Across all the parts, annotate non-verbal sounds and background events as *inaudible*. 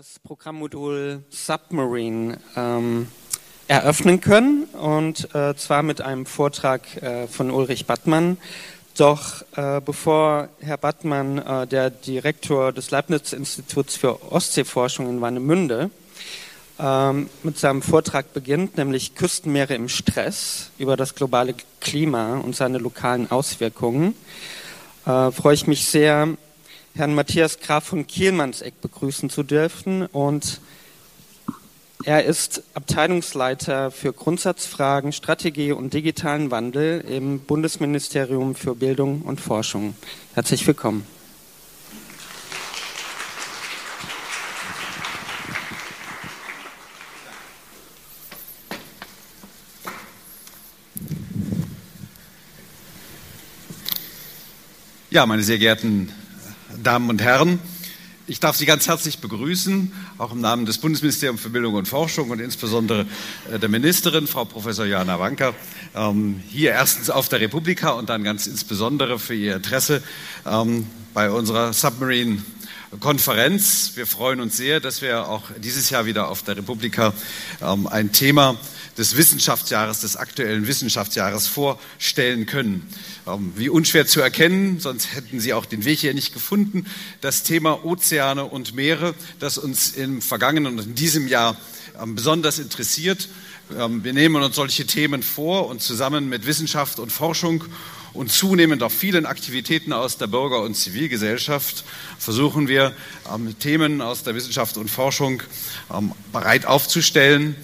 das Programmmodul Submarine ähm, eröffnen können und äh, zwar mit einem Vortrag äh, von Ulrich Battmann. Doch äh, bevor Herr Battmann, äh, der Direktor des Leibniz-Instituts für Ostseeforschung in Warnemünde, ähm, mit seinem Vortrag beginnt, nämlich Küstenmeere im Stress über das globale Klima und seine lokalen Auswirkungen, äh, freue ich mich sehr, Herrn Matthias Graf von Kielmannseck begrüßen zu dürfen. Und er ist Abteilungsleiter für Grundsatzfragen, Strategie und digitalen Wandel im Bundesministerium für Bildung und Forschung. Herzlich willkommen. Ja, meine sehr geehrten Damen und Herren, ich darf Sie ganz herzlich begrüßen, auch im Namen des Bundesministeriums für Bildung und Forschung und insbesondere äh, der Ministerin, Frau Professor Jana Wanker, ähm, hier erstens auf der Republika und dann ganz insbesondere für Ihr Interesse ähm, bei unserer Submarine Konferenz. Wir freuen uns sehr, dass wir auch dieses Jahr wieder auf der Republika ähm, ein Thema des Wissenschaftsjahres, des aktuellen Wissenschaftsjahres vorstellen können. Ähm, wie unschwer zu erkennen, sonst hätten Sie auch den Weg hier nicht gefunden. Das Thema Ozeane und Meere, das uns im vergangenen und in diesem Jahr ähm, besonders interessiert. Ähm, wir nehmen uns solche Themen vor und zusammen mit Wissenschaft und Forschung und zunehmend auch vielen Aktivitäten aus der Bürger- und Zivilgesellschaft versuchen wir, Themen aus der Wissenschaft und Forschung bereit aufzustellen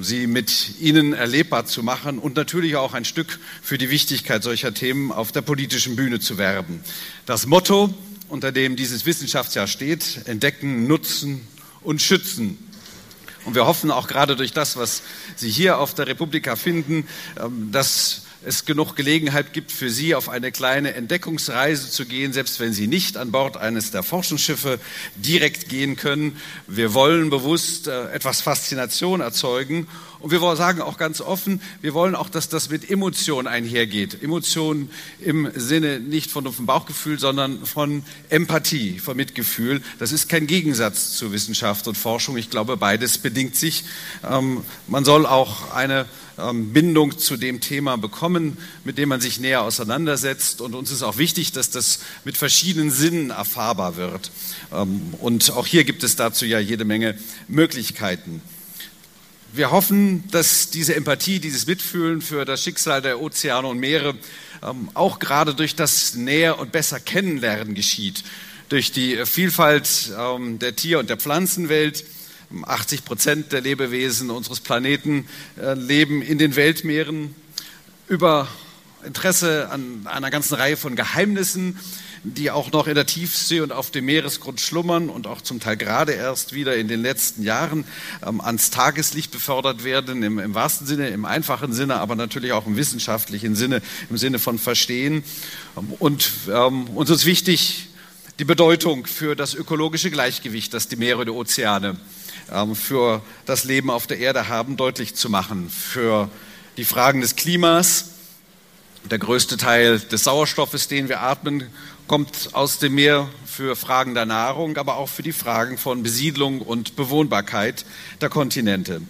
sie mit ihnen erlebbar zu machen und natürlich auch ein Stück für die Wichtigkeit solcher Themen auf der politischen Bühne zu werben. Das Motto, unter dem dieses Wissenschaftsjahr steht, entdecken, nutzen und schützen. Und wir hoffen auch gerade durch das, was Sie hier auf der Republika finden, ähm, dass es genug Gelegenheit gibt, für Sie auf eine kleine Entdeckungsreise zu gehen, selbst wenn Sie nicht an Bord eines der Forschungsschiffe direkt gehen können. Wir wollen bewusst äh, etwas Faszination erzeugen. Und wir sagen auch ganz offen, wir wollen auch, dass das mit Emotion einhergeht. Emotion im Sinne nicht von dumpfem Bauchgefühl, sondern von Empathie, von Mitgefühl. Das ist kein Gegensatz zu Wissenschaft und Forschung. Ich glaube, beides bedingt sich. Ähm, man soll auch eine Bindung zu dem Thema bekommen, mit dem man sich näher auseinandersetzt. Und uns ist auch wichtig, dass das mit verschiedenen Sinnen erfahrbar wird. Ähm, und auch hier gibt es dazu ja jede Menge Möglichkeiten. Wir hoffen, dass diese Empathie, dieses Mitfühlen für das Schicksal der Ozeane und Meere ähm, auch gerade durch das Näher und besser Kennenlernen geschieht, durch die Vielfalt der Tier- und der Pflanzenwelt, 80 Prozent der Lebewesen unseres Planeten äh, leben in den Weltmeeren. Über Interesse an einer ganzen Reihe von Geheimnissen, die auch noch in der Tiefsee und auf dem Meeresgrund schlummern und auch zum Teil gerade erst wieder in den letzten Jahren ähm, ans Tageslicht befördert werden, im, im, wahrsten Sinne, im einfachen Sinne, aber natürlich auch im wissenschaftlichen Sinne, im Sinne von Verstehen. Ähm, und ähm, uns ist wichtig, die Bedeutung für das ökologische Gleichgewicht, das die Meere und die Ozeane ähm, für das Leben auf der Erde haben, deutlich zu machen. Für die Fragen des Klimas. Der größte Teil des Sauerstoffes, den wir atmen, kommt aus dem Meer für Fragen der Nahrung, aber auch für die Fragen von Besiedlung und Bewohnbarkeit der Kontinente.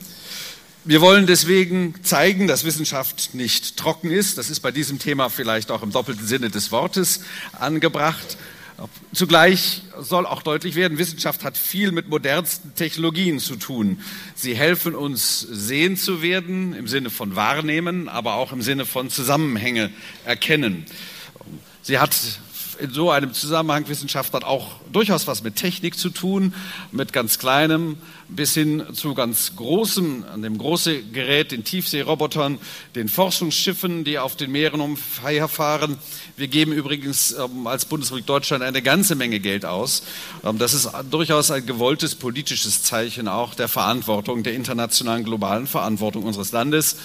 Wir wollen deswegen zeigen, dass Wissenschaft nicht trocken ist. Das ist bei diesem Thema vielleicht auch im doppelten Sinne des Wortes angebracht. Zugleich soll auch deutlich werden, Wissenschaft hat viel mit modernsten Technologien zu tun. Sie helfen uns sehen zu werden im Sinne von wahrnehmen, aber auch im Sinne von Zusammenhänge erkennen. Sie hat in so einem Zusammenhang Wissenschaft hat auch durchaus was mit Technik zu tun, mit ganz kleinem bis hin zu ganz großem, an dem großen Gerät, den Tiefseerobotern, den Forschungsschiffen, die auf den Meeren umherfahren. Wir geben übrigens ähm, als Bundesrepublik Deutschland eine ganze Menge Geld aus. Ähm, das ist durchaus ein gewolltes politisches Zeichen auch der Verantwortung, der internationalen globalen Verantwortung unseres Landes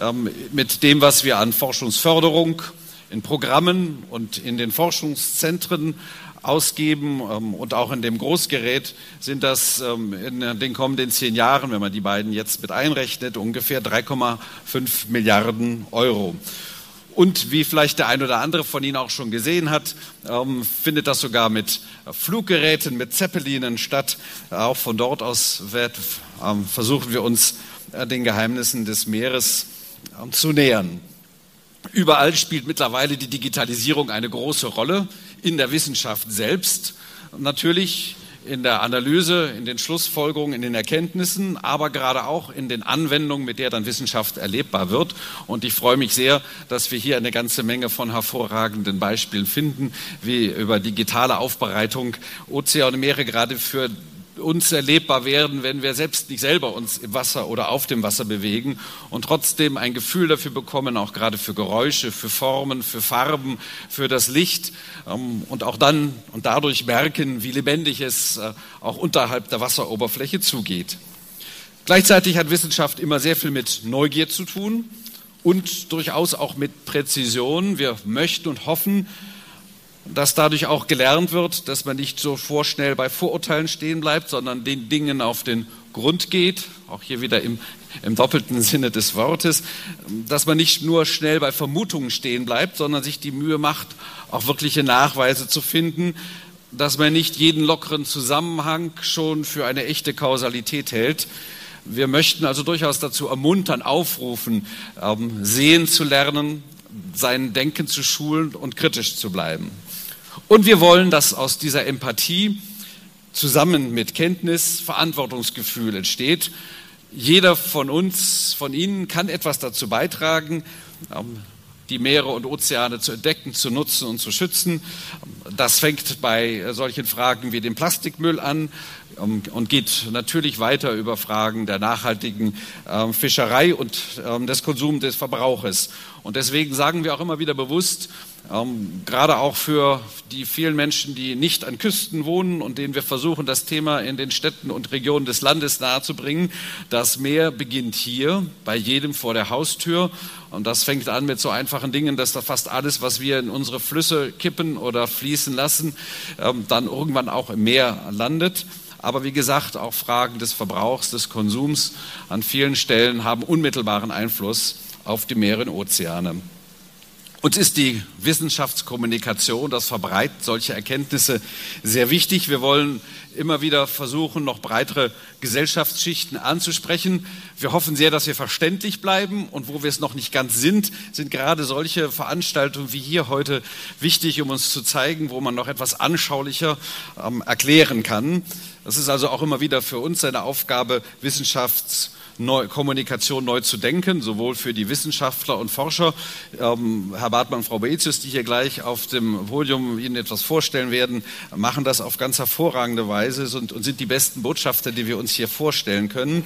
ähm, mit dem, was wir an Forschungsförderung, in Programmen und in den Forschungszentren ausgeben ähm, und auch in dem Großgerät sind das ähm, in den kommenden zehn Jahren, wenn man die beiden jetzt mit einrechnet, ungefähr 3,5 Milliarden Euro. Und wie vielleicht der ein oder andere von Ihnen auch schon gesehen hat, ähm, findet das sogar mit Fluggeräten, mit Zeppelinen statt. Auch von dort aus versuchen wir uns äh, den Geheimnissen des Meeres zu nähern. Überall spielt mittlerweile die Digitalisierung eine große Rolle, in der Wissenschaft selbst. Natürlich in der Analyse, in den Schlussfolgerungen, in den Erkenntnissen, aber gerade auch in den Anwendungen, mit der dann Wissenschaft erlebbar wird. Und ich freue mich sehr, dass wir hier eine ganze Menge von hervorragenden Beispielen finden, wie über digitale Aufbereitung Ozeane und Meere gerade für uns erlebbar werden, wenn wir selbst nicht selber uns im Wasser oder auf dem Wasser bewegen und trotzdem ein Gefühl dafür bekommen, auch gerade für Geräusche, für Formen, für Farben, für das Licht ähm, und auch dann und dadurch merken, wie lebendig es äh, auch unterhalb der Wasseroberfläche zugeht. Gleichzeitig hat Wissenschaft immer sehr viel mit Neugier zu tun und durchaus auch mit Präzision. Wir möchten und hoffen, dass dadurch auch gelernt wird, dass man nicht so vorschnell bei Vorurteilen stehen bleibt, sondern den Dingen auf den Grund geht, auch hier wieder im, im doppelten Sinne des Wortes, dass man nicht nur schnell bei Vermutungen stehen bleibt, sondern sich die Mühe macht, auch wirkliche Nachweise zu finden, dass man nicht jeden lockeren Zusammenhang schon für eine echte Kausalität hält. Wir möchten also durchaus dazu ermuntern, aufrufen, ähm, sehen zu lernen, sein Denken zu schulen und kritisch zu bleiben. Und wir wollen, dass aus dieser Empathie zusammen mit Kenntnis Verantwortungsgefühl entsteht. Jeder von uns, von Ihnen kann etwas dazu beitragen, ähm, die Meere und Ozeane zu entdecken, zu nutzen und zu schützen. Das fängt bei solchen Fragen wie dem Plastikmüll an ähm, und geht natürlich weiter über Fragen der nachhaltigen ähm, Fischerei und des Konsums des Verbrauches. Und deswegen sagen wir auch immer wieder bewusst, ähm, gerade auch für die vielen Menschen, die nicht an Küsten wohnen und denen wir versuchen, das Thema in den Städten und Regionen des Landes nahezubringen. Das Meer beginnt hier, bei jedem vor der Haustür. Und das fängt an mit so einfachen Dingen, dass da fast alles, was wir in unsere Flüsse kippen oder fließen lassen, ähm, dann irgendwann auch im Meer landet. Aber wie gesagt, auch Fragen des Verbrauchs, des Konsums an vielen Stellen haben unmittelbaren Einfluss auf die Meere und Ozeane. Uns ist die Wissenschaftskommunikation, das Verbreiten solcher Erkenntnisse sehr wichtig. Wir wollen immer wieder versuchen, noch breitere Gesellschaftsschichten anzusprechen. Wir hoffen sehr, dass wir verständlich bleiben. Und wo wir es noch nicht ganz sind, sind gerade solche Veranstaltungen wie hier heute wichtig, um uns zu zeigen, wo man noch etwas anschaulicher ähm, erklären kann. Das ist also auch immer wieder für uns eine Aufgabe, Wissenschafts neu, Kommunikation neu zu denken, sowohl für die Wissenschaftler und Forscher. Ähm, Herr Bartmann, Frau Boetius, die hier gleich auf dem Podium Ihnen etwas vorstellen werden, machen das auf ganz hervorragende Weise und, und sind die besten Botschafter, die wir uns hier vorstellen können.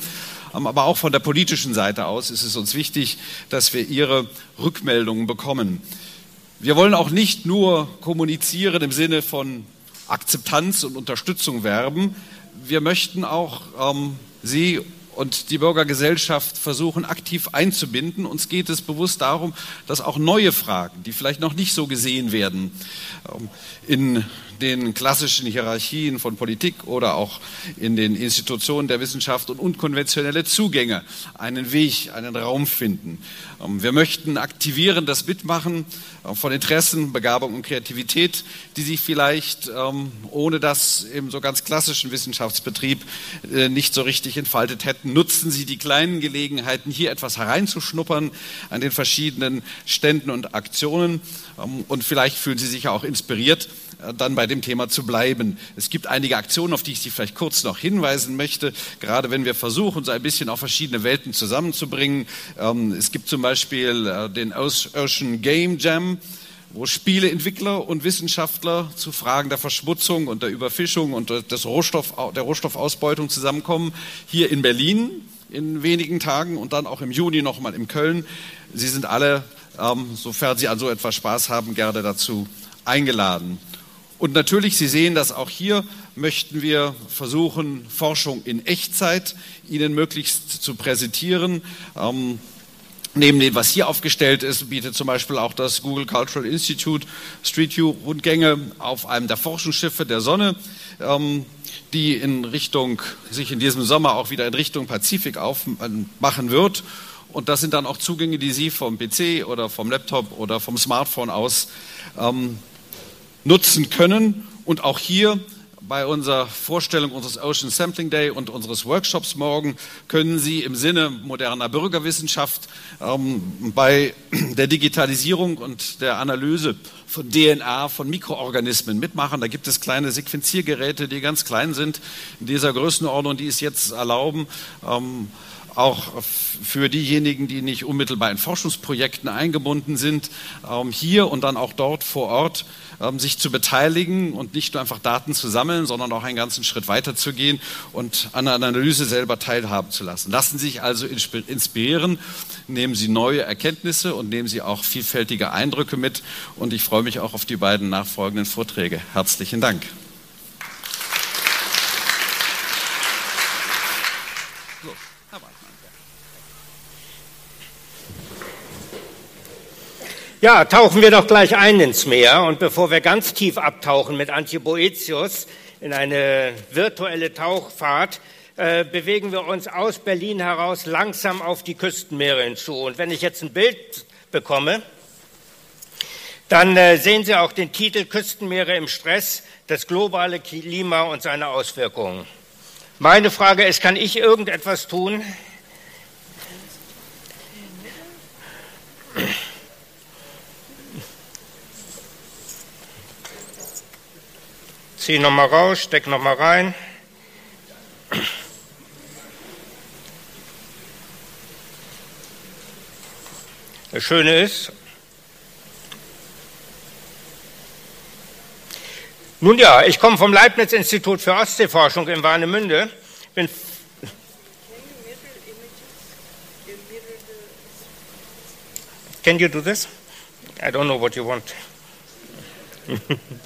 Ähm, aber auch von der politischen Seite aus ist es uns wichtig, dass wir Ihre Rückmeldungen bekommen. Wir wollen auch nicht nur kommunizieren im Sinne von Akzeptanz und Unterstützung werben. Wir möchten auch ähm, Sie und die Bürgergesellschaft versuchen aktiv einzubinden. Uns geht es bewusst darum, dass auch neue Fragen, die vielleicht noch nicht so gesehen werden, ähm, in den klassischen Hierarchien von Politik oder auch in den Institutionen der Wissenschaft und unkonventionelle Zugänge einen Weg, einen Raum finden. Ähm, wir möchten aktivieren das Mitmachen äh, von Interessen, Begabung und Kreativität, die sich vielleicht ähm, ohne das im so ganz klassischen Wissenschaftsbetrieb äh, nicht so richtig entfaltet hätten. Nutzen Sie die kleinen Gelegenheiten, hier etwas hereinzuschnuppern an den verschiedenen Ständen und Aktionen ähm, und vielleicht fühlen Sie sich auch inspiriert, dann bei dem Thema zu bleiben. Es gibt einige Aktionen, auf die ich Sie vielleicht kurz noch hinweisen möchte, gerade wenn wir versuchen, so ein bisschen auch verschiedene Welten zusammenzubringen. Ähm, es gibt zum Beispiel äh, den Ocean Game Jam wo Spieleentwickler und Wissenschaftler zu Fragen der Verschmutzung und der Überfischung und des Rohstoff, der Rohstoffausbeutung zusammenkommen, hier in Berlin in wenigen Tagen und dann auch im Juni nochmal in Köln. Sie sind alle, ähm, sofern Sie an so etwas Spaß haben, gerne dazu eingeladen. Und natürlich, Sie sehen das auch hier, möchten wir versuchen, Forschung in Echtzeit Ihnen möglichst zu präsentieren. Ähm, Neben dem, was hier aufgestellt ist, bietet zum Beispiel auch das Google Cultural Institute Street View Rundgänge auf einem der Forschungsschiffe der Sonne, ähm, die in Richtung, sich in diesem Sommer auch wieder in Richtung Pazifik aufmachen wird. Und das sind dann auch Zugänge, die Sie vom PC oder vom Laptop oder vom Smartphone aus ähm, nutzen können. Und auch hier bei unserer Vorstellung unseres Ocean Sampling Day und unseres Workshops morgen können Sie im Sinne moderner Bürgerwissenschaft ähm, bei der Digitalisierung und der Analyse von DNA, von Mikroorganismen mitmachen. Da gibt es kleine Sequenziergeräte, die ganz klein sind in dieser Größenordnung, die es jetzt erlauben, ähm, auch für diejenigen, die nicht unmittelbar in Forschungsprojekten eingebunden sind, ähm, hier und dann auch dort vor Ort ähm, sich zu beteiligen und nicht nur einfach Daten zu sammeln, sondern auch einen ganzen Schritt weiter zu gehen und an der Analyse selber teilhaben zu lassen. Lassen Sie sich also inspirieren, nehmen Sie neue Erkenntnisse und nehmen Sie auch vielfältige Eindrücke mit. Und ich freue mich auch auf die beiden nachfolgenden Vorträge. Herzlichen Dank. Ja, tauchen wir doch gleich ein ins Meer. Und bevor wir ganz tief abtauchen mit Antje Boetius in eine virtuelle Tauchfahrt, äh, bewegen wir uns aus Berlin heraus langsam auf die Küstenmeere hinzu. Und wenn ich jetzt ein Bild bekomme, dann äh, sehen Sie auch den Titel Küstenmeere im Stress, das globale Klima und seine Auswirkungen. Meine Frage ist, kann ich irgendetwas tun? Zieh nochmal raus, steck nochmal rein. Das Schöne ist, nun ja, ich komme vom Leibniz-Institut für Ostseeforschung in Warnemünde. Bin Can you do this? I don't know what you want. *laughs*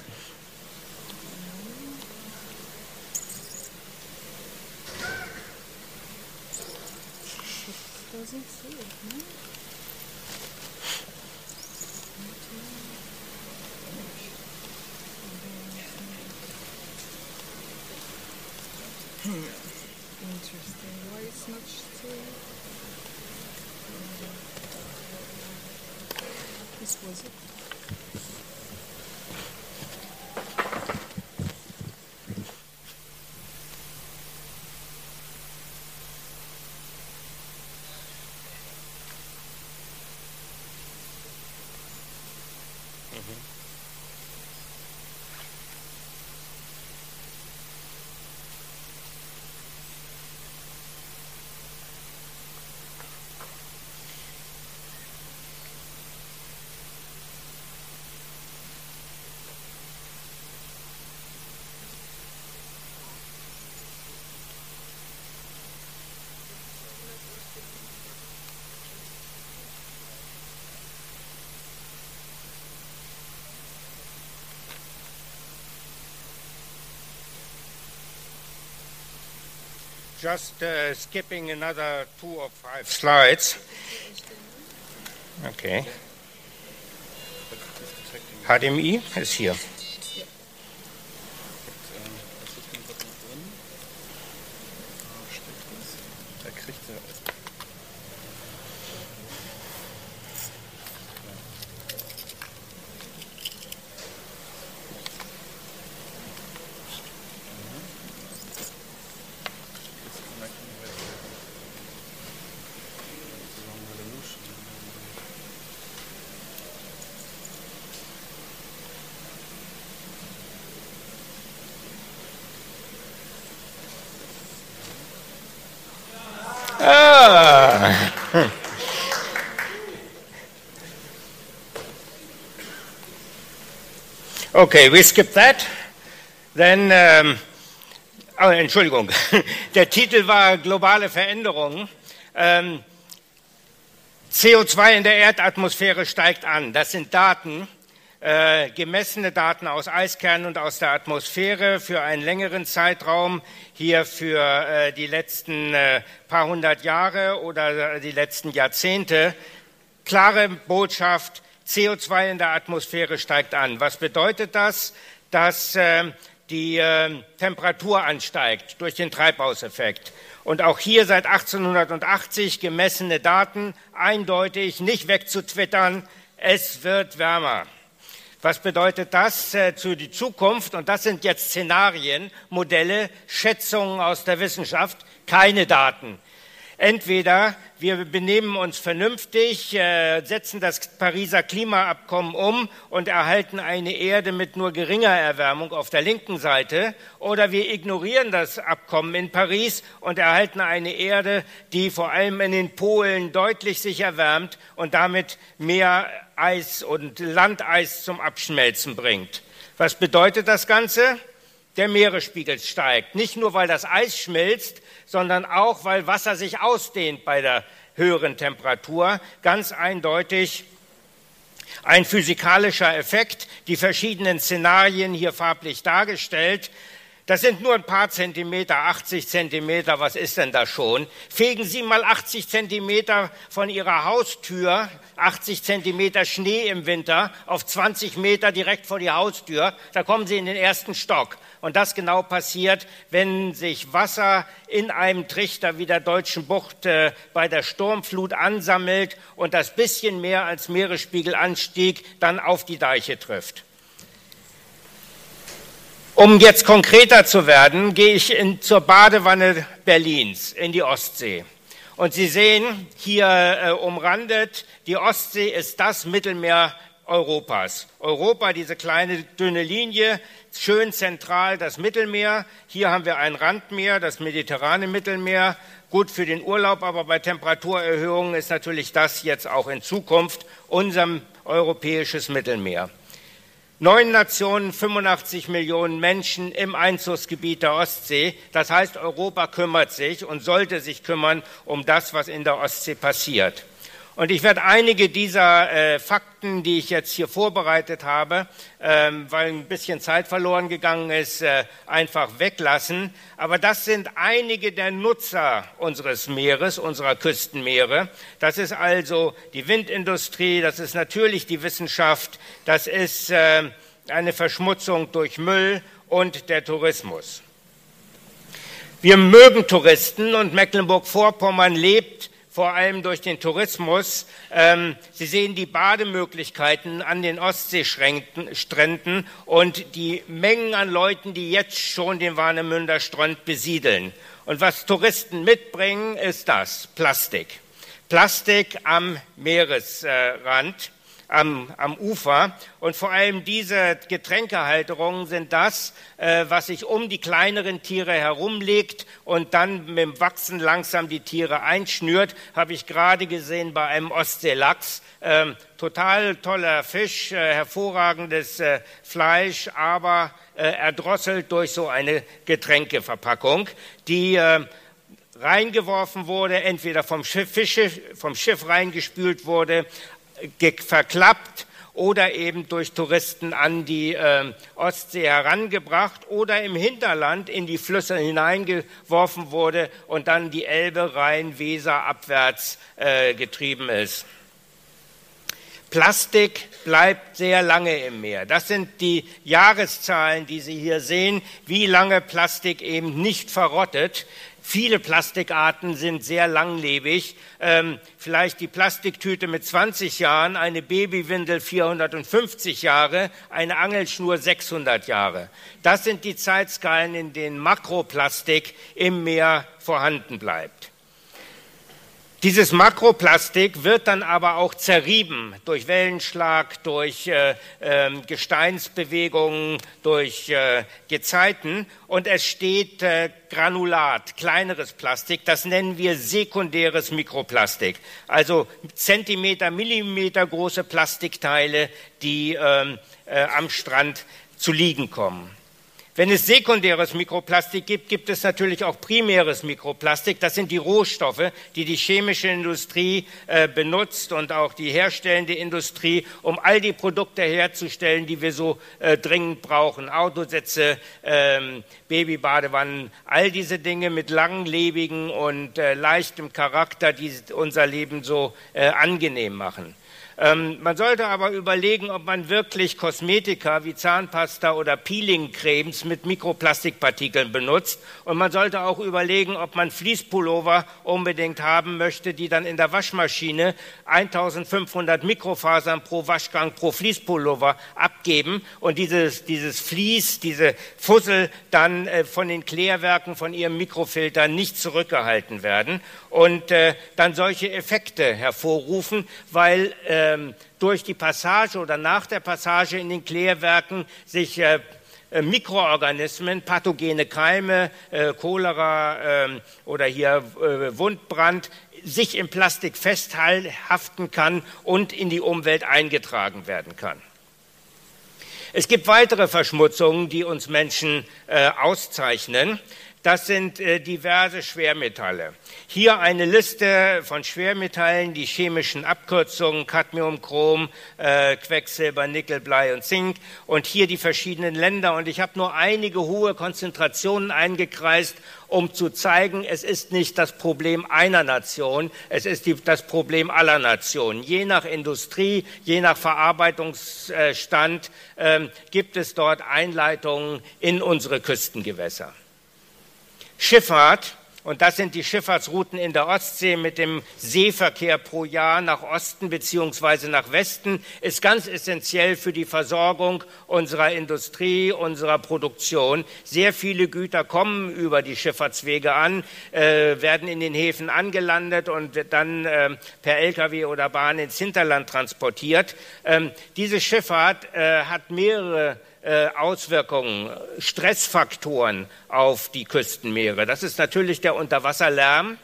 was it? Just uh, skipping another two or five slides. Okay. HDMI is hier. Okay, we skip that. Then, ähm, oh, Entschuldigung, *laughs* der Titel war Globale Veränderungen. Ähm, CO2 in der Erdatmosphäre steigt an. Das sind Daten, äh, gemessene Daten aus Eiskernen und aus der Atmosphäre für einen längeren Zeitraum, hier für äh, die letzten äh, paar hundert Jahre oder die letzten Jahrzehnte. Klare Botschaft, CO2 in der Atmosphäre steigt an. Was bedeutet das? Dass äh, die äh, Temperatur ansteigt durch den Treibhauseffekt. Und auch hier seit 1880 gemessene Daten, eindeutig, nicht wegzutwittern, es wird wärmer. Was bedeutet das äh, für die Zukunft? Und das sind jetzt Szenarien, Modelle, Schätzungen aus der Wissenschaft, keine Daten. Entweder wir benehmen uns vernünftig, äh, setzen das Pariser Klimaabkommen um und erhalten eine Erde mit nur geringer Erwärmung auf der linken Seite, oder wir ignorieren das Abkommen in Paris und erhalten eine Erde, die vor allem in den Polen deutlich sich erwärmt und damit mehr Eis und Landeis zum Abschmelzen bringt. Was bedeutet das Ganze? Der Meeresspiegel steigt. Nicht nur, weil das Eis schmilzt, sondern auch, weil Wasser sich ausdehnt bei der höheren Temperatur. Ganz eindeutig ein physikalischer Effekt, die verschiedenen Szenarien hier farblich dargestellt. Das sind nur ein paar Zentimeter, 80 Zentimeter, was ist denn das schon? Fegen Sie mal 80 Zentimeter von Ihrer Haustür, 80 Zentimeter Schnee im Winter, auf 20 Meter direkt vor die Haustür, da kommen Sie in den ersten Stock. Und das genau passiert, wenn sich Wasser in einem Trichter wie der Deutschen Bucht äh, bei der Sturmflut ansammelt und das bisschen mehr als Meeresspiegelanstieg dann auf die Deiche trifft. Um jetzt konkreter zu werden, gehe ich in, zur Badewanne Berlins in die Ostsee. Und Sie sehen hier äh, umrandet, die Ostsee ist das Mittelmeer Europas. Europa, diese kleine dünne Linie, schön zentral das Mittelmeer. Hier haben wir ein Randmeer, das mediterrane Mittelmeer. Gut für den Urlaub, aber bei Temperaturerhöhungen ist natürlich das jetzt auch in Zukunft unser europäisches Mittelmeer. Neun Nationen, 85 Millionen Menschen im Einzugsgebiet der Ostsee. Das heißt, Europa kümmert sich und sollte sich kümmern um das, was in der Ostsee passiert. Und ich werde einige dieser äh, Fakten, die ich jetzt hier vorbereitet habe, ähm, weil ein bisschen Zeit verloren gegangen ist, äh, einfach weglassen. Aber das sind einige der Nutzer unseres Meeres, unserer Küstenmeere. Das ist also die Windindustrie, das ist natürlich die Wissenschaft, das ist äh, eine Verschmutzung durch Müll und der Tourismus. Wir mögen Touristen und Mecklenburg-Vorpommern lebt vor allem durch den Tourismus. Ähm, Sie sehen die Bademöglichkeiten an den Ostseestränden und die Mengen an Leuten, die jetzt schon den Warnemünder Strand besiedeln. Und was Touristen mitbringen, ist das Plastik. Plastik am Meeresrand am, am Ufer. Und vor allem diese Getränkehalterungen sind das, äh, was sich um die kleineren Tiere herumlegt und dann mit dem Wachsen langsam die Tiere einschnürt. Habe ich gerade gesehen bei einem Ostseelachs. Ähm, total toller Fisch, äh, hervorragendes äh, Fleisch, aber äh, erdrosselt durch so eine Getränkeverpackung, die äh, reingeworfen wurde, entweder vom Schiff, Fische, vom Schiff reingespült wurde, verklappt oder eben durch Touristen an die äh, Ostsee herangebracht oder im Hinterland in die Flüsse hineingeworfen wurde und dann die Elbe, Rhein, Weser abwärts äh, getrieben ist. Plastik bleibt sehr lange im Meer. Das sind die Jahreszahlen, die Sie hier sehen, wie lange Plastik eben nicht verrottet. Viele Plastikarten sind sehr langlebig. Ähm, vielleicht die Plastiktüte mit 20 Jahren, eine Babywindel 450 Jahre, eine Angelschnur 600 Jahre. Das sind die Zeitskalen, in denen Makroplastik im Meer vorhanden bleibt. Dieses Makroplastik wird dann aber auch zerrieben durch Wellenschlag, durch äh, äh, Gesteinsbewegungen, durch äh, Gezeiten. Und es steht äh, Granulat, kleineres Plastik, das nennen wir sekundäres Mikroplastik, also Zentimeter, Millimeter große Plastikteile, die ähm, äh, am Strand zu liegen kommen. Wenn es sekundäres Mikroplastik gibt, gibt es natürlich auch primäres Mikroplastik. Das sind die Rohstoffe, die die chemische Industrie äh, benutzt und auch die herstellende Industrie, um all die Produkte herzustellen, die wir so äh, dringend brauchen. Autosätze, ähm, Babybadewannen, all diese Dinge mit langlebigen und äh, leichtem Charakter, die unser Leben so äh, angenehm machen. Ähm, man sollte aber überlegen, ob man wirklich Kosmetika wie Zahnpasta oder Peelingcremes mit Mikroplastikpartikeln benutzt. Und man sollte auch überlegen, ob man Fließpullover unbedingt haben möchte, die dann in der Waschmaschine 1500 Mikrofasern pro Waschgang pro Fließpullover abgeben und dieses, dieses Fließ, diese Fussel dann äh, von den Klärwerken, von ihrem Mikrofilter nicht zurückgehalten werden und äh, dann solche Effekte hervorrufen, weil ähm, durch die Passage oder nach der Passage in den Klärwerken sich äh, äh Mikroorganismen, pathogene Keime, äh, Cholera äh, oder hier Wundbrand sich im Plastik festhaften kann und in die Umwelt eingetragen werden kann. Es gibt weitere Verschmutzungen, die uns Menschen auszeichnen. Das sind äh, diverse Schwermetalle. Hier eine Liste von Schwermetallen, die chemischen Abkürzungen Cadmium, Chrom, äh, Quecksilber, Nickel, Blei und Zink und hier die verschiedenen Länder. Und ich habe nur einige hohe Konzentrationen eingekreist, um zu zeigen, es ist nicht das Problem einer Nation, es ist die, das Problem aller Nationen. Je nach Industrie, je nach Verarbeitungsstand äh, gibt es dort Einleitungen in unsere Küstengewässer. Schifffahrt, und das sind die Schifffahrtsrouten in der Ostsee mit dem Seeverkehr pro Jahr nach Osten beziehungsweise nach Westen, ist ganz essentiell für die Versorgung unserer Industrie, unserer Produktion. Sehr viele Güter kommen über die Schifffahrtswege an, äh, werden in den Häfen angelandet und dann äh, per Lkw oder Bahn ins Hinterland transportiert. Ähm, diese Schifffahrt äh, hat mehrere Auswirkungen, Stressfaktoren auf die Küstenmeere. Das ist natürlich der Unterwasserlärm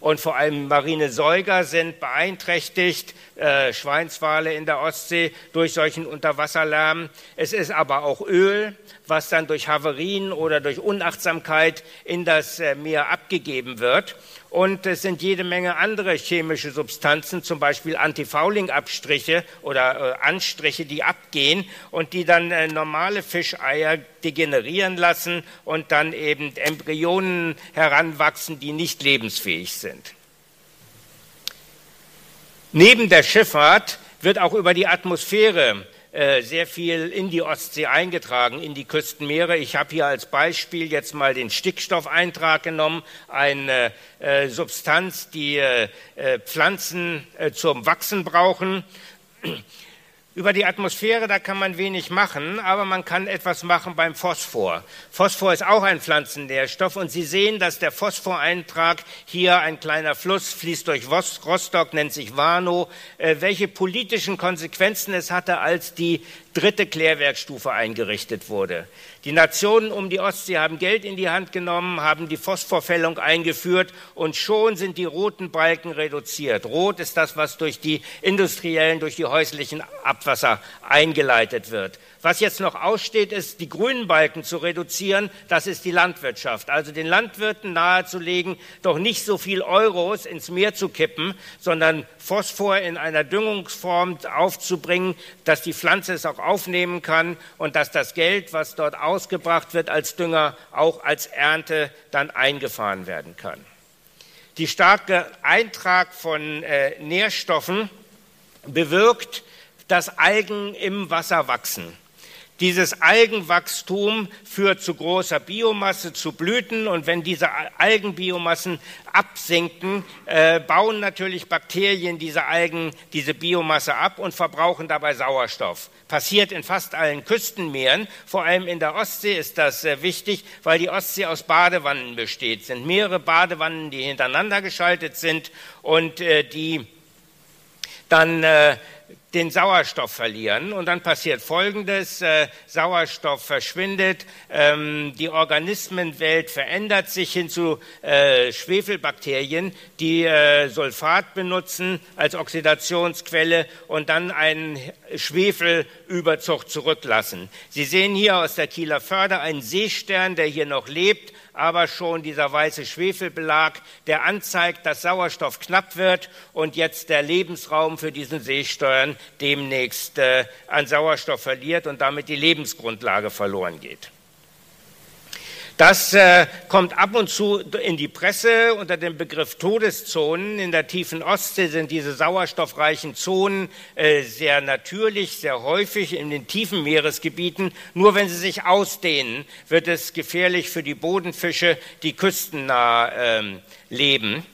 und vor allem marine Säuger sind beeinträchtigt, äh, Schweinswale in der Ostsee durch solchen Unterwasserlärm. Es ist aber auch Öl, was dann durch Haverien oder durch Unachtsamkeit in das äh, Meer abgegeben wird. Und es sind jede Menge andere chemische Substanzen, zum Beispiel Antifouling-Abstriche oder äh, Anstriche, die abgehen und die dann äh, normale Fischeier degenerieren lassen und dann eben Embryonen heranwachsen, die nicht lebensfähig sind. Neben der Schifffahrt wird auch über die Atmosphäre sehr viel in die Ostsee eingetragen, in die Küstenmeere. Ich habe hier als Beispiel jetzt mal den Stickstoffeintrag genommen, eine äh, Substanz, die äh, äh Pflanzen äh, zum Wachsen brauchen. Über die Atmosphäre, da kann man wenig machen, aber man kann etwas machen beim Phosphor. Phosphor ist auch ein Pflanzennährstoff und Sie sehen, dass der Phosphoreintrag hier ein kleiner Fluss fließt durch Rostock, nennt sich Warnow, äh, welche politischen Konsequenzen es hatte, als die dritte Klärwerkstufe eingerichtet wurde. Die Nationen um die Ostsee haben Geld in die Hand genommen, haben die Phosphorfällung eingeführt und schon sind die roten Balken reduziert. Rot ist das, was durch die industriellen, durch die häuslichen Abwasser eingeleitet wird. Was jetzt noch aussteht, ist, die grünen Balken zu reduzieren. Das ist die Landwirtschaft. Also den Landwirten nahezulegen, doch nicht so viel Euros ins Meer zu kippen, sondern Phosphor in einer Düngungsform aufzubringen, dass die Pflanze es auch aufnehmen kann und dass das Geld, was dort ausgebracht wird als Dünger, auch als Ernte dann eingefahren werden kann. Die starke Eintrag von äh, Nährstoffen bewirkt, dass Algen im Wasser wachsen. Dieses Algenwachstum führt zu großer Biomasse, zu Blüten und wenn diese Algenbiomassen absinken, äh, bauen natürlich Bakterien diese Algen, diese Biomasse ab und verbrauchen dabei Sauerstoff. Passiert in fast allen Küstenmeeren, vor allem in der Ostsee ist das äh, wichtig, weil die Ostsee aus Badewannen besteht. Es sind mehrere Badewannen, die hintereinander geschaltet sind und äh, die dann äh, den Sauerstoff verlieren. Und dann passiert Folgendes, äh, Sauerstoff verschwindet, ähm, die Organismenwelt verändert sich hin zu äh, Schwefelbakterien, die äh, Sulfat benutzen als Oxidationsquelle und dann einen Schwefelüberzug zurücklassen. Sie sehen hier aus der Kieler Förde einen Seestern, der hier noch lebt, aber schon dieser weiße Schwefelbelag, der anzeigt, dass Sauerstoff knapp wird und jetzt der Lebensraum für diesen Seesteuern demnächst äh, an Sauerstoff verliert und damit die Lebensgrundlage verloren geht. Das äh, kommt ab und zu in die Presse unter dem Begriff Todeszonen. In der tiefen Ostsee sind diese sauerstoffreichen Zonen äh, sehr natürlich, sehr häufig in den tiefen Meeresgebieten. Nur wenn sie sich ausdehnen, wird es gefährlich für die Bodenfische, die küstennah ähm, leben.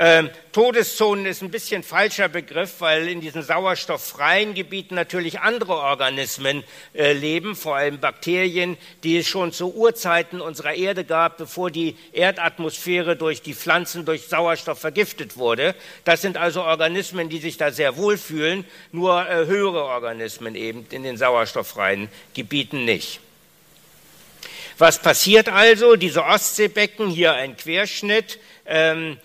Ähm, Todeszonen ist ein bisschen falscher Begriff, weil in diesen sauerstofffreien Gebieten natürlich andere Organismen äh, leben, vor allem Bakterien, die es schon zu Urzeiten unserer Erde gab, bevor die Erdatmosphäre durch die Pflanzen durch Sauerstoff vergiftet wurde. Das sind also Organismen, die sich da sehr wohlfühlen, nur äh, höhere Organismen eben in den sauerstofffreien Gebieten nicht. Was passiert also? Diese Ostseebecken, hier ein Querschnitt. Ähm,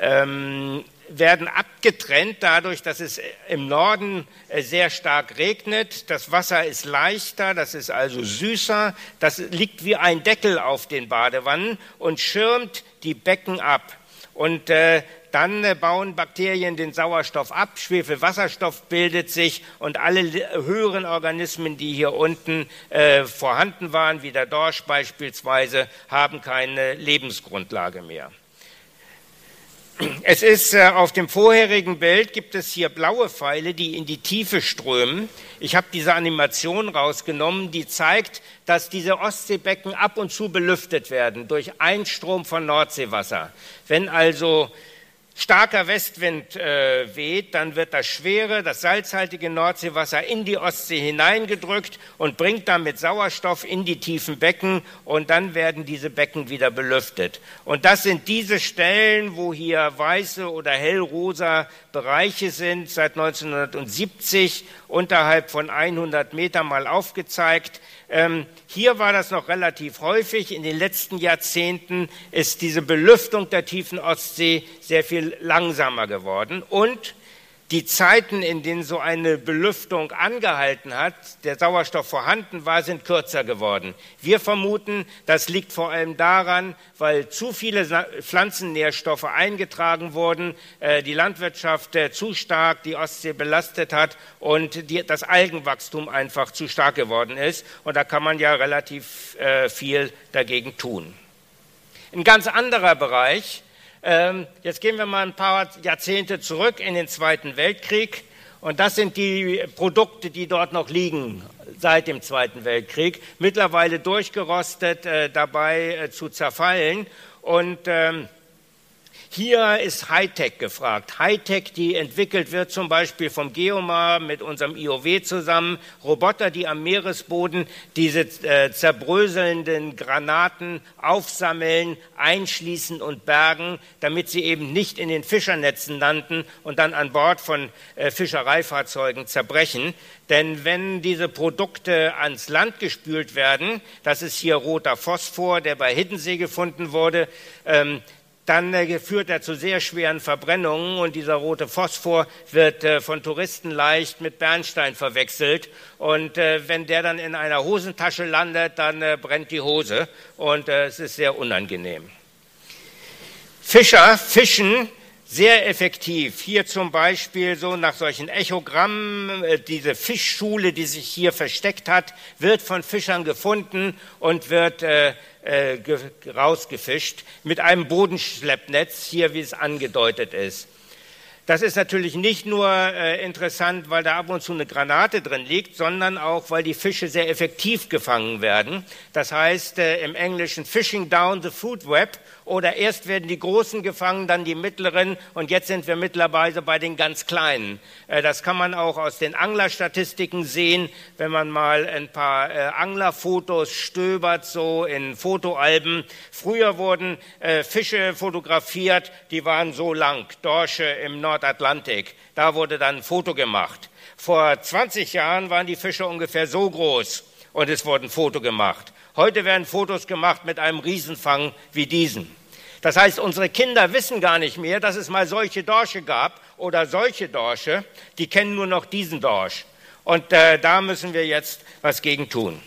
ähm, werden abgetrennt dadurch, dass es im Norden äh, sehr stark regnet. Das Wasser ist leichter, das ist also süßer. Das liegt wie ein Deckel auf den Badewannen und schirmt die Becken ab. Und äh, dann äh, bauen Bakterien den Sauerstoff ab, Schwefelwasserstoff bildet sich und alle höheren Organismen, die hier unten äh, vorhanden waren, wie der Dorsch beispielsweise, haben keine Lebensgrundlage mehr. Es ist äh, auf dem vorherigen Bild gibt es hier blaue Pfeile, die in die Tiefe strömen. Ich habe diese Animation rausgenommen, die zeigt, dass diese Ostseebecken ab und zu belüftet werden durch Einstrom von Nordseewasser. Wenn also starker Westwind äh, weht, dann wird das schwere, das salzhaltige Nordseewasser in die Ostsee hineingedrückt und bringt damit Sauerstoff in die tiefen Becken und dann werden diese Becken wieder belüftet. Und das sind diese Stellen, wo hier weiße oder hellrosa Bereiche sind, seit 1970 unterhalb von 100 Meter mal aufgezeigt. Ähm, hier war das noch relativ häufig. In den letzten Jahrzehnten ist diese Belüftung der tiefen Ostsee sehr viel langsamer geworden. Und die Zeiten, in denen so eine Belüftung angehalten hat, der Sauerstoff vorhanden war, sind kürzer geworden. Wir vermuten, das liegt vor allem daran, weil zu viele Pflanzennährstoffe eingetragen wurden, äh, die Landwirtschaft äh, zu stark die Ostsee belastet hat und das Algenwachstum einfach zu stark geworden ist. Und da kann man ja relativ äh, viel dagegen tun. Ein ganz anderer Bereich, jetzt gehen wir mal ein paar Jahrzehnte zurück in den Zweiten Weltkrieg. Und das sind die Produkte, die dort noch liegen seit dem Zweiten Weltkrieg, mittlerweile durchgerostet, äh, dabei äh, zu zerfallen. Und ähm, hier ist Hightech gefragt. Hightech, die entwickelt wird zum Beispiel vom Geomar mit unserem IOW zusammen. Roboter, die am Meeresboden diese äh, zerbröselnden Granaten aufsammeln, einschließen und bergen, damit sie eben nicht in den Fischernetzen landen und dann an Bord von äh, Fischereifahrzeugen zerbrechen. Denn wenn diese Produkte ans Land gespült werden, das ist hier roter Phosphor, der bei Hiddensee gefunden wurde, ähm, dann äh, führt er zu sehr schweren Verbrennungen und dieser rote Phosphor wird äh, von Touristen leicht mit Bernstein verwechselt. Und äh, wenn der dann in einer Hosentasche landet, dann brennt die Hose und es ist sehr unangenehm. Fischer fischen sehr effektiv. Hier zum Beispiel so nach solchen Echogrammen, diese Fischschule, die sich hier versteckt hat, wird von Fischern gefunden und wird äh, äh, rausgefischt mit einem Bodenschleppnetz, hier wie es angedeutet ist. Das ist natürlich nicht nur äh, interessant, weil da ab und zu eine Granate drin liegt, sondern auch, weil die Fische sehr effektiv gefangen werden. Das heißt äh, im Englischen Fishing down the food web oder erst werden die Großen gefangen, dann die Mittleren und jetzt sind wir mittlerweile bei den ganz Kleinen. Äh, das kann man auch aus den Anglerstatistiken sehen, wenn man mal ein paar äh, Anglerfotos stöbert, so in Fotoalben. Früher wurden äh, Fische fotografiert, die waren so lang, Dorsche im Nordatlantik. Da wurde dann ein Foto gemacht. Vor 20 Jahren waren die Fische ungefähr so groß und es wurde ein Foto gemacht. Heute werden Fotos gemacht mit einem Riesenfang wie diesen. Das heißt, unsere Kinder wissen gar nicht mehr, dass es mal solche Dorsche gab oder solche Dorsche. Die kennen nur noch diesen Dorsch. Und äh, da müssen wir jetzt was gegen tun.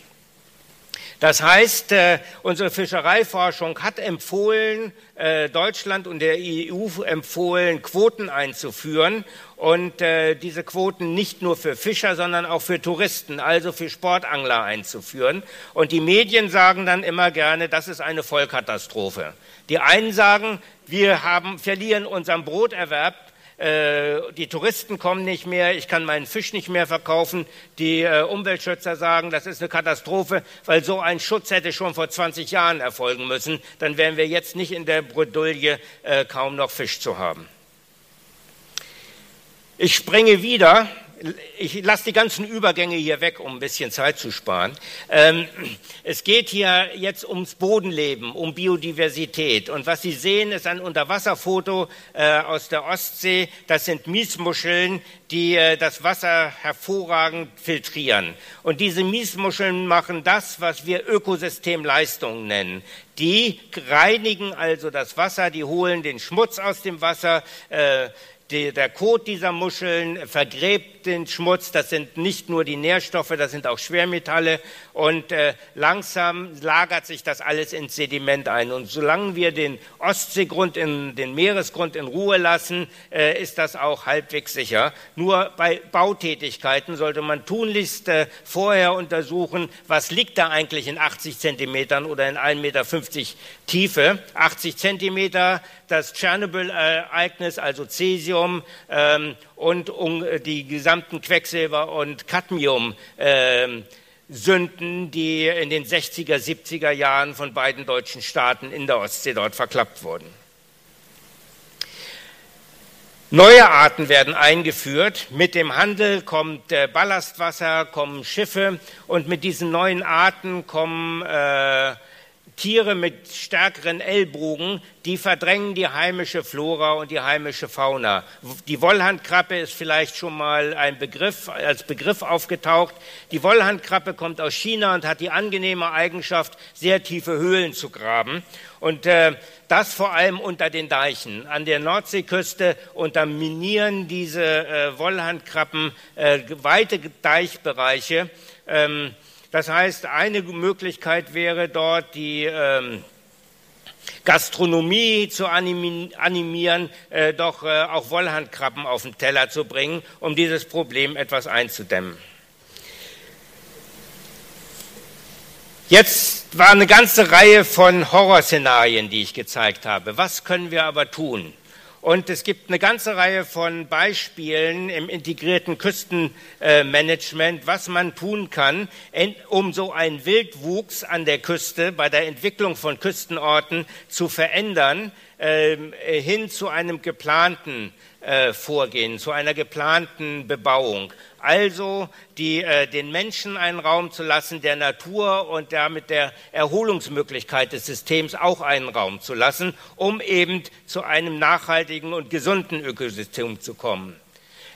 Das heißt, äh, unsere Fischereiforschung hat empfohlen, äh, Deutschland und der EU empfohlen, Quoten einzuführen und äh, diese Quoten nicht nur für Fischer, sondern auch für Touristen, also für Sportangler einzuführen. Und die Medien sagen dann immer gerne, das ist eine Vollkatastrophe. Die einen sagen, wir haben, verlieren unseren Broterwerb äh, die Touristen kommen nicht mehr, ich kann meinen Fisch nicht mehr verkaufen. Die äh, Umweltschützer sagen, das ist eine Katastrophe, weil so ein Schutz hätte schon vor 20 Jahren erfolgen müssen. Dann wären wir jetzt nicht in der Bredouille, äh, kaum noch Fisch zu haben. Ich springe wieder ich lasse die ganzen Übergänge hier weg, um ein bisschen Zeit zu sparen. Ähm, es geht hier jetzt ums Bodenleben, um Biodiversität. Und was Sie sehen, ist ein Unterwasserfoto äh, aus der Ostsee. Das sind Miesmuscheln, die äh, das Wasser hervorragend filtrieren. Und diese Miesmuscheln machen das, was wir Ökosystemleistungen nennen. Die reinigen also das Wasser, die holen den Schmutz aus dem Wasser, äh, die, der Kot dieser Muscheln vergräbt den Schmutz. Das sind nicht nur die Nährstoffe, das sind auch Schwermetalle. Und äh, langsam lagert sich das alles ins Sediment ein. Und solange wir den Ostseegrund, in, den Meeresgrund in Ruhe lassen, äh, ist das auch halbwegs sicher. Nur bei Bautätigkeiten sollte man tunlichst äh, vorher untersuchen, was liegt da eigentlich in 80 Zentimetern oder in 1,50 Meter Tiefe. 80 Zentimeter, das Tschernobyl-Ereignis, also Cäsium ähm, und um, die gesamten Quecksilber- und Cadmium. Ähm, Sünden, die in den 60er, 70er Jahren von beiden deutschen Staaten in der Ostsee dort verklappt wurden. Neue Arten werden eingeführt. Mit dem Handel kommt äh, Ballastwasser, kommen Schiffe und mit diesen neuen Arten kommen äh, Tiere mit stärkeren Ellbogen, die verdrängen die heimische Flora und die heimische Fauna. Die Wollhandkrabbe ist vielleicht schon mal ein Begriff, als Begriff aufgetaucht. Die Wollhandkrabbe kommt aus China und hat die angenehme Eigenschaft, sehr tiefe Höhlen zu graben. Und äh, das vor allem unter den Deichen. An der Nordseeküste unterminieren diese äh, Wollhandkrabben äh, weite Deichbereiche. Ähm, das heißt, eine Möglichkeit wäre dort die ähm, Gastronomie zu animieren, äh, doch äh, auch Wollhandkrabben auf den Teller zu bringen, um dieses Problem etwas einzudämmen. Jetzt war eine ganze Reihe von Horrorszenarien, die ich gezeigt habe. Was können wir aber tun? Und es gibt eine ganze Reihe von Beispielen im integrierten Küstenmanagement, was man tun kann, um so einen Wildwuchs an der Küste bei der Entwicklung von Küstenorten zu verändern, ähm, hin zu einem geplanten äh, Vorgehen, zu einer geplanten Bebauung. Also die, äh, den Menschen einen Raum zu lassen, der Natur und damit der Erholungsmöglichkeit des Systems auch einen Raum zu lassen, um eben zu einem nachhaltigen und gesunden Ökosystem zu kommen.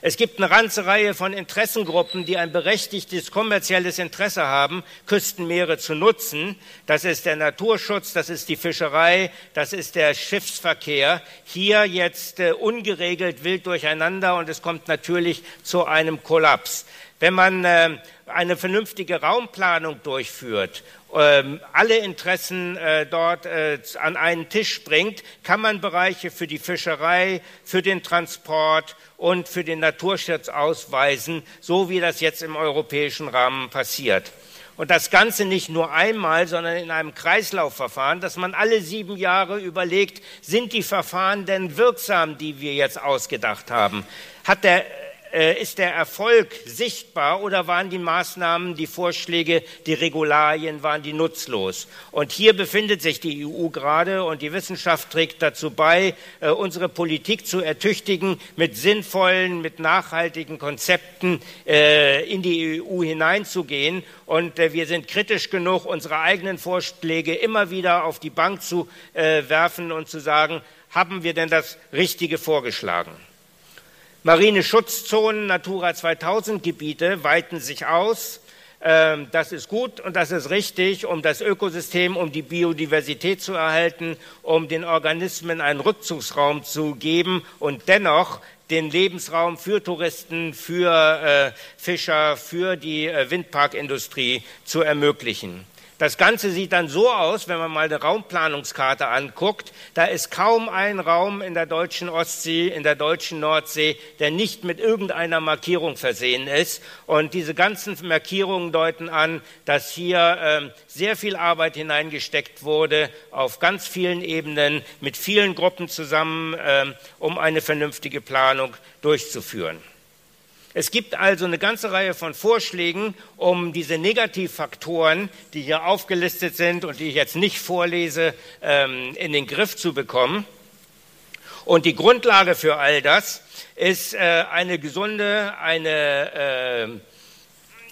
Es gibt eine ganze Reihe von Interessengruppen, die ein berechtigtes kommerzielles Interesse haben, Küstenmeere zu nutzen. Das ist der Naturschutz, das ist die Fischerei, das ist der Schiffsverkehr. Hier jetzt äh, ungeregelt wild durcheinander und es kommt natürlich zu einem Kollaps. Wenn man äh, eine vernünftige Raumplanung durchführt alle Interessen äh, dort äh, an einen Tisch bringt, kann man Bereiche für die Fischerei, für den Transport und für den Naturschutz ausweisen, so wie das jetzt im europäischen Rahmen passiert. Und das Ganze nicht nur einmal, sondern in einem Kreislaufverfahren, dass man alle sieben Jahre überlegt, sind die Verfahren denn wirksam, die wir jetzt ausgedacht haben? Hat der ist der Erfolg sichtbar oder waren die Maßnahmen, die Vorschläge, die Regularien, waren die nutzlos? Und hier befindet sich die EU gerade und die Wissenschaft trägt dazu bei, äh, unsere Politik zu ertüchtigen, mit sinnvollen, mit nachhaltigen Konzepten äh, in die EU hineinzugehen. Und wir sind kritisch genug, unsere eigenen Vorschläge immer wieder auf die Bank zu werfen und zu sagen, haben wir denn das Richtige vorgeschlagen? Marine Schutzzonen, Natura 2000 Gebiete weiten sich aus. Ähm, das ist gut und das ist richtig, um das Ökosystem, um die Biodiversität zu erhalten, um den Organismen einen Rückzugsraum zu geben und dennoch den Lebensraum für Touristen, für äh, Fischer, für die äh, Windparkindustrie zu ermöglichen. Das Ganze sieht dann so aus, wenn man mal eine Raumplanungskarte anguckt, da ist kaum ein Raum in der deutschen Ostsee, in der deutschen Nordsee, der nicht mit irgendeiner Markierung versehen ist. Und diese ganzen Markierungen deuten an, dass hier ähm, sehr viel Arbeit hineingesteckt wurde, auf ganz vielen Ebenen, mit vielen Gruppen zusammen, ähm, um eine vernünftige Planung durchzuführen. Es gibt also eine ganze Reihe von Vorschlägen, um diese Negativfaktoren, die hier aufgelistet sind und die ich jetzt nicht vorlese, ähm, in den Griff zu bekommen. Und die Grundlage für all das ist äh, eine gesunde, eine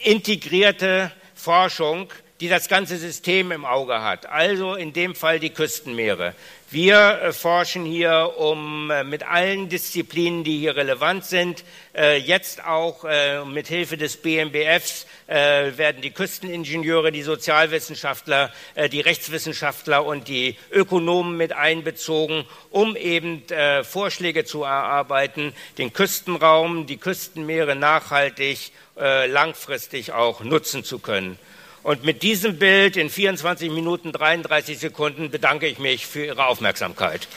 äh, integrierte Forschung, die das ganze System im Auge hat. Also in dem Fall die Küstenmeere. Wir äh, forschen hier um äh, mit allen Disziplinen, die hier relevant sind. Äh, jetzt auch mit Hilfe des BMBFs werden die Küsteningenieure, die Sozialwissenschaftler, die Rechtswissenschaftler und die Ökonomen mit einbezogen, um eben Vorschläge zu erarbeiten, den Küstenraum, die Küstenmeere nachhaltig, langfristig auch nutzen zu können. Und mit diesem Bild in 24 Minuten 33 Sekunden bedanke ich mich für Ihre Aufmerksamkeit.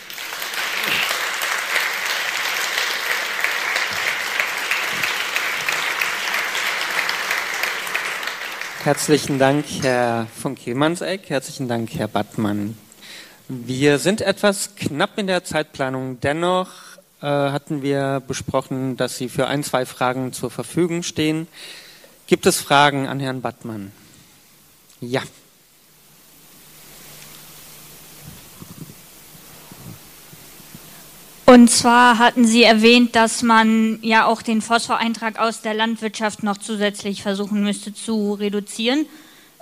Herzlichen Dank, Herr von Kehlmannseck. Herzlichen Dank, Herr Battmann. Wir sind etwas knapp in der Zeitplanung. Dennoch äh, hatten wir besprochen, dass Sie für ein, zwei Fragen zur Verfügung stehen. Gibt es Fragen an Herrn Battmann? Ja. Und zwar hatten Sie erwähnt, dass man ja auch den Phosphoreintrag aus der Landwirtschaft noch zusätzlich versuchen müsste zu reduzieren.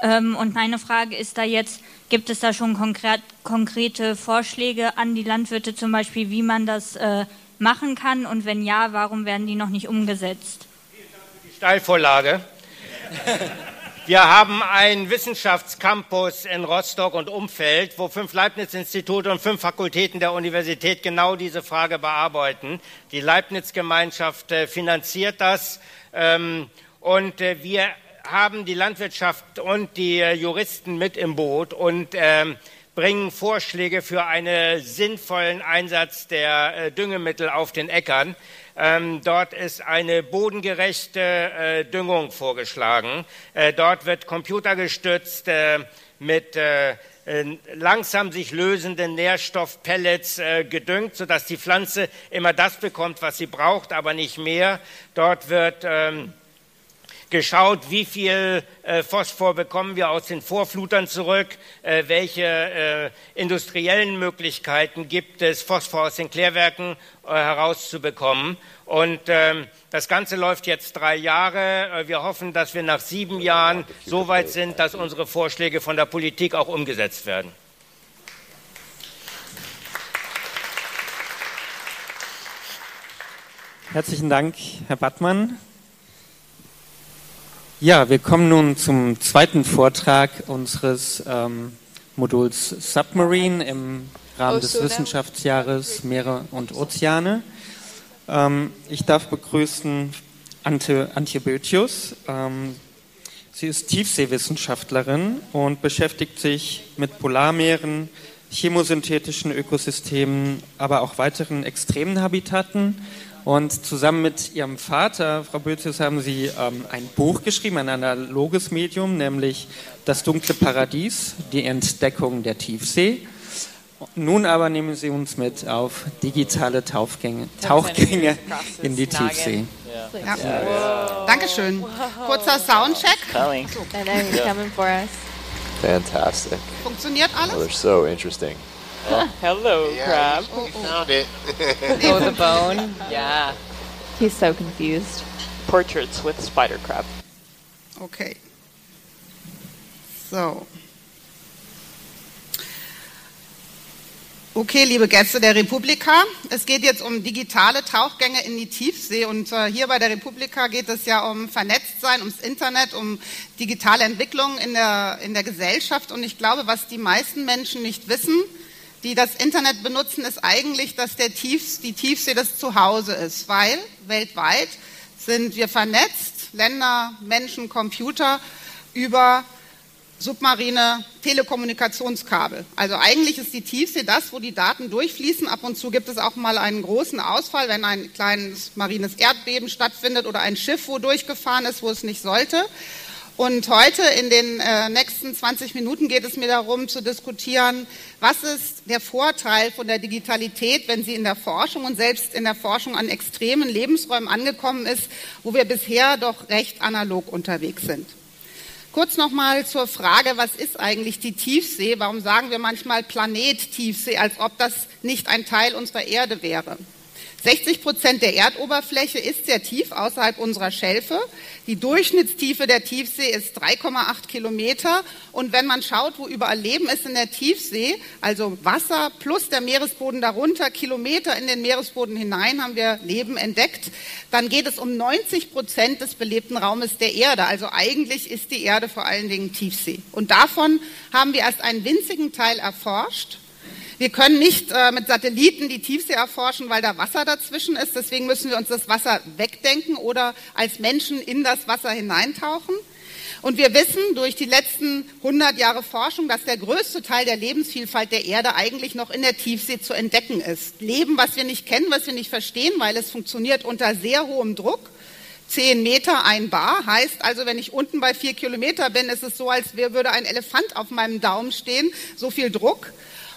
Ähm, und meine Frage ist da jetzt, gibt es da schon konkret, konkrete Vorschläge an die Landwirte zum Beispiel, wie man das äh, machen kann? Und wenn ja, warum werden die noch nicht umgesetzt? Vielen Dank für die Steilvorlage. *laughs* Wir haben einen Wissenschaftscampus in Rostock und Umfeld, wo fünf Leibniz-Institute und fünf Fakultäten der Universität genau diese Frage bearbeiten. Die Leibniz-Gemeinschaft äh, finanziert das ähm, und äh, wir haben die Landwirtschaft und die äh, Juristen mit im Boot und ähm, bringen Vorschläge für einen sinnvollen Einsatz der Düngemittel auf den Äckern. Ähm, dort ist eine bodengerechte äh, Düngung vorgeschlagen. Äh, dort wird computergestützt äh, mit äh, langsam sich lösenden Nährstoffpellets äh, gedüngt, sodass die Pflanze immer das bekommt, was sie braucht, aber nicht mehr. Dort wird ähm, geschaut, wie viel äh, Phosphor bekommen wir aus den Vorflutern zurück, äh, welche äh, industriellen Möglichkeiten gibt es, Phosphor aus den Klärwerken herauszubekommen. Und ähm, das Ganze läuft jetzt drei Jahre. Wir hoffen, dass wir nach sieben Jahren so weit sind, dass unsere Vorschläge von der Politik auch umgesetzt werden. Herzlichen Dank, Herr Battmann. Ja, wir kommen nun zum zweiten Vortrag unseres ähm, Moduls Submarine im Rahmen des Wissenschaftsjahres Meere und Ozeane. Ähm, ich darf begrüßen Ante, Antje Bötius. Ähm, sie ist Tiefseewissenschaftlerin und beschäftigt sich mit Polarmeeren, chemosynthetischen Ökosystemen, aber auch weiteren extremen Habitaten und zusammen mit ihrem Vater, Frau Bözius, haben sie ähm, ein Buch geschrieben, ein analoges Medium, nämlich Das dunkle Paradies, die Entdeckung der Tiefsee. Nun aber nehmen Sie uns mit auf digitale Tauchgänge, Tauchgänge in die Tiefsee. Ja. Ja. Dankeschön. Kurzer Soundcheck. Coming. coming for us. Fantastic. Funktioniert alles? Oh, they're so interesting. *laughs* Hello, yeah, crab. Oh, found it. *laughs* oh, the bone. Yeah. He's so confused. Portraits with spider crab. Okay. So. Okay, liebe Gäste der Republika, es geht jetzt um digitale Tauchgänge in die Tiefsee und äh, hier bei der Republika geht es ja um Vernetztsein, ums Internet, um digitale Entwicklungen in der, in der Gesellschaft und ich glaube, was die meisten Menschen nicht wissen, die das Internet benutzen, ist eigentlich, dass der Tiefs, die Tiefsee das Zuhause ist, weil weltweit sind wir vernetzt, Länder, Menschen, Computer, über submarine Telekommunikationskabel. Also eigentlich ist die Tiefsee das, wo die Daten durchfließen. Ab und zu gibt es auch mal einen großen Ausfall, wenn ein kleines marines Erdbeben stattfindet oder ein Schiff, wo durchgefahren ist, wo es nicht sollte. Und heute in den äh, nächsten 20 Minuten geht es mir darum zu diskutieren, was ist der Vorteil von der Digitalität, wenn sie in der Forschung und selbst in der Forschung an extremen Lebensräumen angekommen ist, wo wir bisher doch recht analog unterwegs sind. Kurz nochmal zur Frage, was ist eigentlich die Tiefsee? Warum sagen wir manchmal Planet Tiefsee, als ob das nicht ein Teil unserer Erde wäre? 60 Prozent der Erdoberfläche ist sehr tief außerhalb unserer Schelfe. Die Durchschnittstiefe der Tiefsee ist 3,8 Kilometer. Und wenn man schaut, wo überall Leben ist in der Tiefsee, also Wasser plus der Meeresboden darunter, Kilometer in den Meeresboden hinein, haben wir Leben entdeckt, dann geht es um 90 Prozent des belebten Raumes der Erde. Also eigentlich ist die Erde vor allen Dingen Tiefsee. Und davon haben wir erst einen winzigen Teil erforscht. Wir können nicht äh, mit Satelliten die Tiefsee erforschen, weil da Wasser dazwischen ist. Deswegen müssen wir uns das Wasser wegdenken oder als Menschen in das Wasser hineintauchen. Und wir wissen durch die letzten 100 Jahre Forschung, dass der größte Teil der Lebensvielfalt der Erde eigentlich noch in der Tiefsee zu entdecken ist. Leben, was wir nicht kennen, was wir nicht verstehen, weil es funktioniert unter sehr hohem Druck. Zehn Meter ein Bar heißt also, wenn ich unten bei vier Kilometer bin, ist es so, als würde ein Elefant auf meinem Daumen stehen. So viel Druck.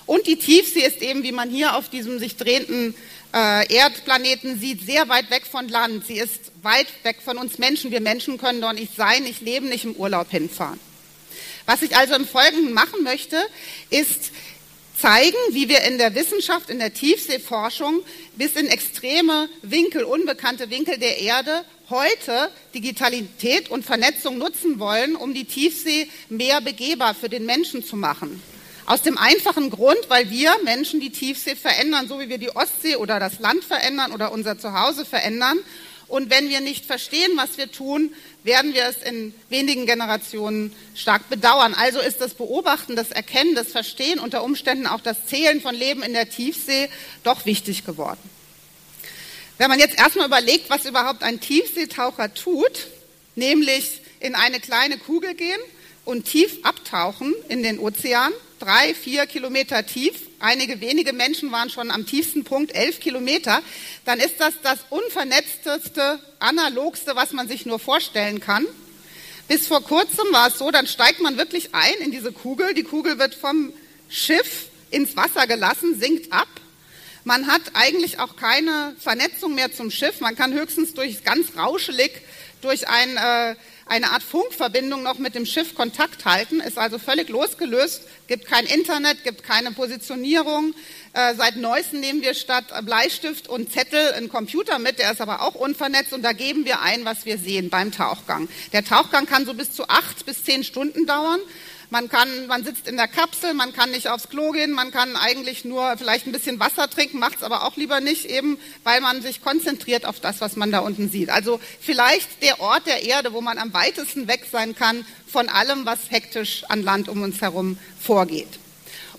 Und die Tiefsee ist eben, wie man hier auf diesem sich drehenden äh, Erdplaneten sieht, sehr weit weg von Land. Sie ist weit weg von uns Menschen. Wir Menschen können dort nicht sein, nicht leben, nicht im Urlaub hinfahren. Was ich also im Folgenden machen möchte, ist zeigen, wie wir in der Wissenschaft, in der Tiefseeforschung bis in extreme Winkel, unbekannte Winkel der Erde heute Digitalität und Vernetzung nutzen wollen, um die Tiefsee mehr begehbar für den Menschen zu machen. Aus dem einfachen Grund, weil wir Menschen die Tiefsee verändern, so wie wir die Ostsee oder das Land verändern oder unser Zuhause verändern. Und wenn wir nicht verstehen, was wir tun, werden wir es in wenigen Generationen stark bedauern. Also ist das Beobachten, das Erkennen, das Verstehen, unter Umständen auch das Zählen von Leben in der Tiefsee doch wichtig geworden. Wenn man jetzt erstmal überlegt, was überhaupt ein Tiefseetaucher tut, nämlich in eine kleine Kugel gehen und tief abtauchen in den Ozean, drei, vier Kilometer tief, einige wenige Menschen waren schon am tiefsten Punkt, elf Kilometer, dann ist das das unvernetzteste, analogste, was man sich nur vorstellen kann. Bis vor kurzem war es so, dann steigt man wirklich ein in diese Kugel. Die Kugel wird vom Schiff ins Wasser gelassen, sinkt ab. Man hat eigentlich auch keine Vernetzung mehr zum Schiff. Man kann höchstens durch ganz rauschelig durch ein äh, eine Art Funkverbindung noch mit dem Schiff Kontakt halten, ist also völlig losgelöst, gibt kein Internet, gibt keine Positionierung. Äh, seit neuestem nehmen wir statt Bleistift und Zettel einen Computer mit, der ist aber auch unvernetzt und da geben wir ein, was wir sehen beim Tauchgang. Der Tauchgang kann so bis zu acht bis zehn Stunden dauern. Man kann, man sitzt in der Kapsel, man kann nicht aufs Klo gehen, man kann eigentlich nur vielleicht ein bisschen Wasser trinken, macht es aber auch lieber nicht, eben weil man sich konzentriert auf das, was man da unten sieht. Also vielleicht der Ort der Erde, wo man am weitesten weg sein kann von allem, was hektisch an Land um uns herum vorgeht.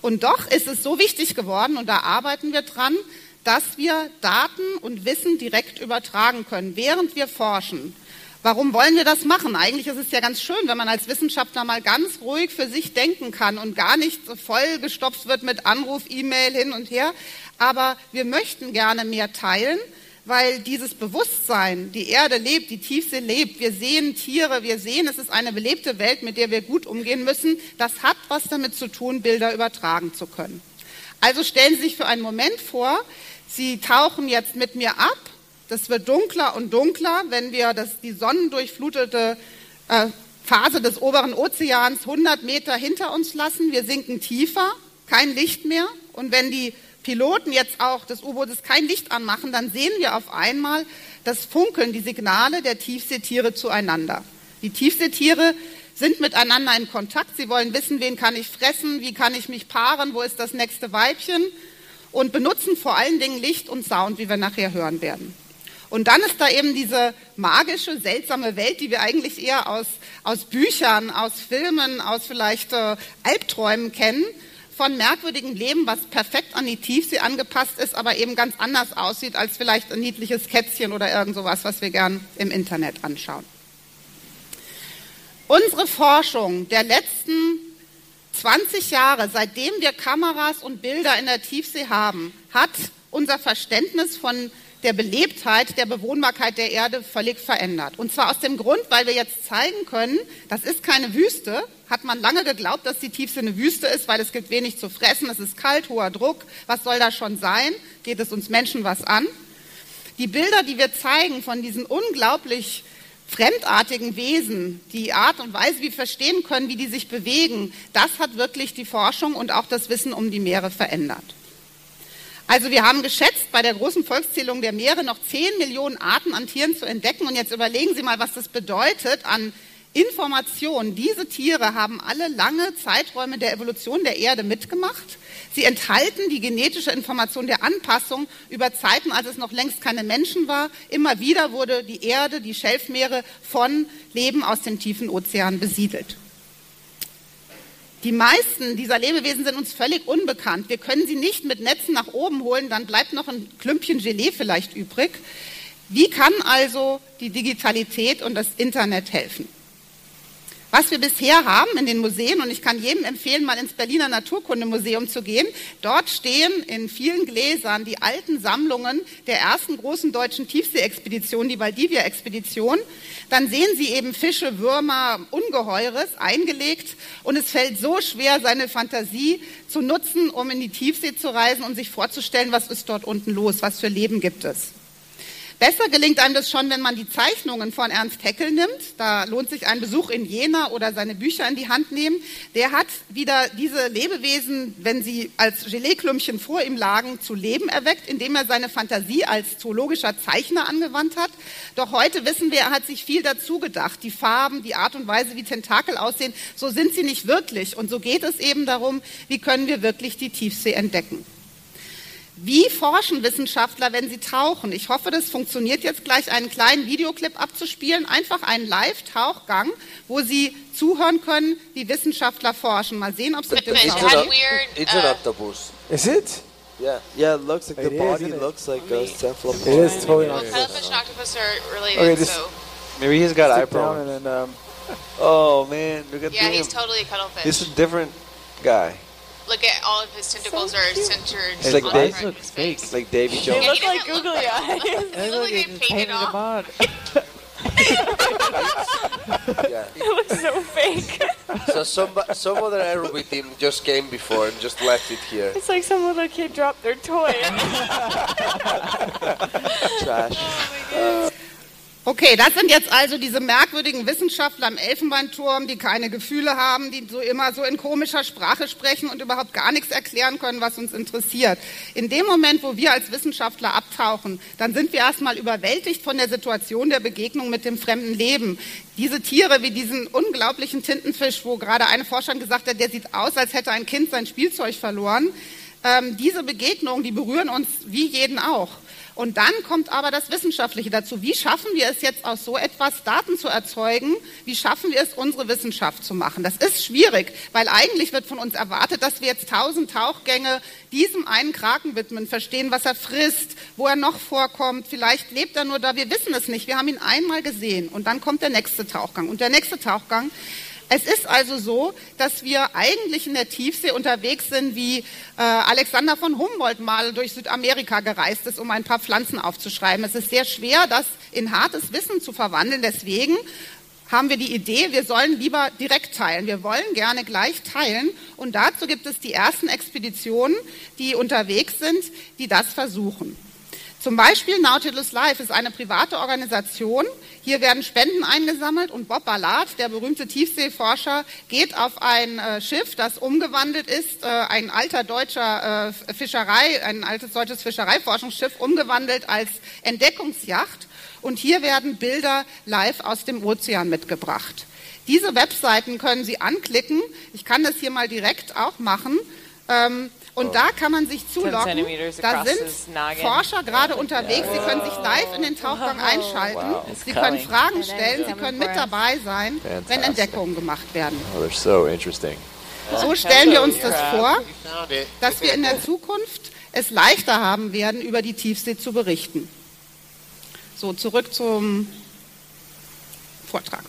Und doch ist es so wichtig geworden, und da arbeiten wir dran, dass wir Daten und Wissen direkt übertragen können, während wir forschen. Warum wollen wir das machen? Eigentlich ist es ja ganz schön, wenn man als Wissenschaftler mal ganz ruhig für sich denken kann und gar nicht so vollgestopft wird mit Anruf, E-Mail hin und her. Aber wir möchten gerne mehr teilen, weil dieses Bewusstsein, die Erde lebt, die Tiefsee lebt, wir sehen Tiere, wir sehen, es ist eine belebte Welt, mit der wir gut umgehen müssen, das hat was damit zu tun, Bilder übertragen zu können. Also stellen Sie sich für einen Moment vor, Sie tauchen jetzt mit mir ab das wird dunkler und dunkler, wenn wir das, die sonnendurchflutete äh, Phase des oberen Ozeans 100 Meter hinter uns lassen. Wir sinken tiefer, kein Licht mehr. Und wenn die Piloten jetzt auch des U-Bootes kein Licht anmachen, dann sehen wir auf einmal das Funkeln, die Signale der Tiefseetiere zueinander. Die Tiefseetiere sind miteinander in Kontakt. Sie wollen wissen, wen kann ich fressen, wie kann ich mich paaren, wo ist das nächste Weibchen und benutzen vor allen Dingen Licht und Sound, wie wir nachher hören werden. Und dann ist da eben diese magische, seltsame Welt, die wir eigentlich eher aus, aus Büchern, aus Filmen, aus vielleicht äh, Albträumen kennen, von merkwürdigem Leben, was perfekt an die Tiefsee angepasst ist, aber eben ganz anders aussieht als vielleicht ein niedliches Kätzchen oder irgend sowas, was wir gern im Internet anschauen. Unsere Forschung der letzten 20 Jahre, seitdem wir Kameras und Bilder in der Tiefsee haben, hat unser Verständnis von der Belebtheit, der Bewohnbarkeit der Erde völlig verändert. Und zwar aus dem Grund, weil wir jetzt zeigen können, das ist keine Wüste. Hat man lange geglaubt, dass die Tiefsee eine Wüste ist, weil es gibt wenig zu fressen, es ist kalt, hoher Druck. Was soll da schon sein? Geht es uns Menschen was an? Die Bilder, die wir zeigen von diesen unglaublich fremdartigen Wesen, die Art und Weise, wie wir verstehen können, wie die sich bewegen, das hat wirklich die Forschung und auch das Wissen um die Meere verändert. Also wir haben geschätzt, bei der großen Volkszählung der Meere noch 10 Millionen Arten an Tieren zu entdecken. Und jetzt überlegen Sie mal, was das bedeutet an Informationen. Diese Tiere haben alle lange Zeiträume der Evolution der Erde mitgemacht. Sie enthalten die genetische Information der Anpassung über Zeiten, als es noch längst keine Menschen war. Immer wieder wurde die Erde, die Schelfmeere von Leben aus dem tiefen Ozean besiedelt. Die meisten dieser Lebewesen sind uns völlig unbekannt. Wir können sie nicht mit Netzen nach oben holen, dann bleibt noch ein Klümpchen Gelee vielleicht übrig. Wie kann also die Digitalität und das Internet helfen? Was wir bisher haben in den Museen, und ich kann jedem empfehlen, mal ins Berliner Naturkundemuseum zu gehen, dort stehen in vielen Gläsern die alten Sammlungen der ersten großen deutschen Tiefseeexpedition, die Valdivia-Expedition. Dann sehen Sie eben Fische, Würmer, Ungeheures eingelegt und es fällt so schwer, seine Fantasie zu nutzen, um in die Tiefsee zu reisen und sich vorzustellen, was ist dort unten los, was für Leben gibt es. Besser gelingt einem das schon, wenn man die Zeichnungen von Ernst Haeckel nimmt. Da lohnt sich ein Besuch in Jena oder seine Bücher in die Hand nehmen. Der hat wieder diese Lebewesen, wenn sie als Geleeklümpchen vor ihm lagen, zu Leben erweckt, indem er seine Fantasie als zoologischer Zeichner angewandt hat. Doch heute wissen wir, er hat sich viel dazu gedacht. Die Farben, die Art und Weise, wie Tentakel aussehen, so sind sie nicht wirklich. Und so geht es eben darum, wie können wir wirklich die Tiefsee entdecken. Wie forschen Wissenschaftler, wenn sie tauchen? Ich hoffe, das funktioniert jetzt gleich, einen kleinen Videoclip abzuspielen. Einfach einen Live-Tauchgang, wo Sie zuhören können, wie Wissenschaftler forschen. Mal sehen, ob es mit dem It's, Tauchen it's an octopus. Is it? Yeah, yeah. It looks like It the is, body looks like a cephalopod. It is totally not. Cuttlefish and octopus are related, Okay, just so Maybe he's got sit eyebrow. down and then um, Oh man, look at yeah, him. he's totally a cuttlefish. This is a different guy. Look at all of his tentacles are centered It's like on Dave- the front of his face. Like Davy Yeah, Jones. he doesn't look like- He doesn't look like they painted him on. *laughs* Yeah. It looks so fake. So some some other aerobic team just came before and just left it here. It's like some little kid dropped their toy. *laughs* Trash. Oh Okay, das sind jetzt also diese merkwürdigen Wissenschaftler im Elfenbeinturm, die keine Gefühle haben, die so immer so in komischer Sprache sprechen und überhaupt gar nichts erklären können, was uns interessiert. In dem Moment, wo wir als Wissenschaftler abtauchen, dann sind wir erstmal überwältigt von der Situation der Begegnung mit dem fremden Leben. Diese Tiere wie diesen unglaublichen Tintenfisch, wo gerade eine Forscherin gesagt hat, der sieht aus, als hätte ein Kind sein Spielzeug verloren. Ähm, diese Begegnungen, die berühren uns wie jeden auch. Und dann kommt aber das Wissenschaftliche dazu. Wie schaffen wir es jetzt aus so etwas Daten zu erzeugen? Wie schaffen wir es, unsere Wissenschaft zu machen? Das ist schwierig, weil eigentlich wird von uns erwartet, dass wir jetzt tausend Tauchgänge diesem einen Kraken widmen, verstehen, was er frisst, wo er noch vorkommt. Vielleicht lebt er nur da, wir wissen es nicht. Wir haben ihn einmal gesehen und dann kommt der nächste Tauchgang. Und der nächste Tauchgang es ist also so, dass wir eigentlich in der Tiefsee unterwegs sind, wie äh, Alexander von Humboldt mal durch Südamerika gereist ist, um ein paar Pflanzen aufzuschreiben. Es ist sehr schwer, das in hartes Wissen zu verwandeln. Deswegen haben wir die Idee, wir sollen lieber direkt teilen. Wir wollen gerne gleich teilen. Und dazu gibt es die ersten Expeditionen, die unterwegs sind, die das versuchen. Zum Beispiel Nautilus Life ist eine private Organisation. Hier werden Spenden eingesammelt und Bob Ballard, der berühmte Tiefseeforscher, geht auf ein äh, Schiff, das umgewandelt ist, äh, ein alter deutscher äh, Fischerei, ein altes deutsches Fischereiforschungsschiff, umgewandelt als Entdeckungsjacht. Und hier werden Bilder live aus dem Ozean mitgebracht. Diese Webseiten können Sie anklicken. Ich kann das hier mal direkt auch machen. Ähm, und da kann man sich zuloggen. centimeters Da sind. Forscher gerade unterwegs. Sie können sich live in den Tauchgang einschalten. Wow. Sie können. Fragen stellen. Sie können mit dabei sein, wenn. Entdeckungen gemacht werden. Oh, so interesting. So stellen wir uns das vor, dass wir in der Zukunft es leichter haben werden, über die Tiefsee zu berichten. So, zurück zum Vortrag.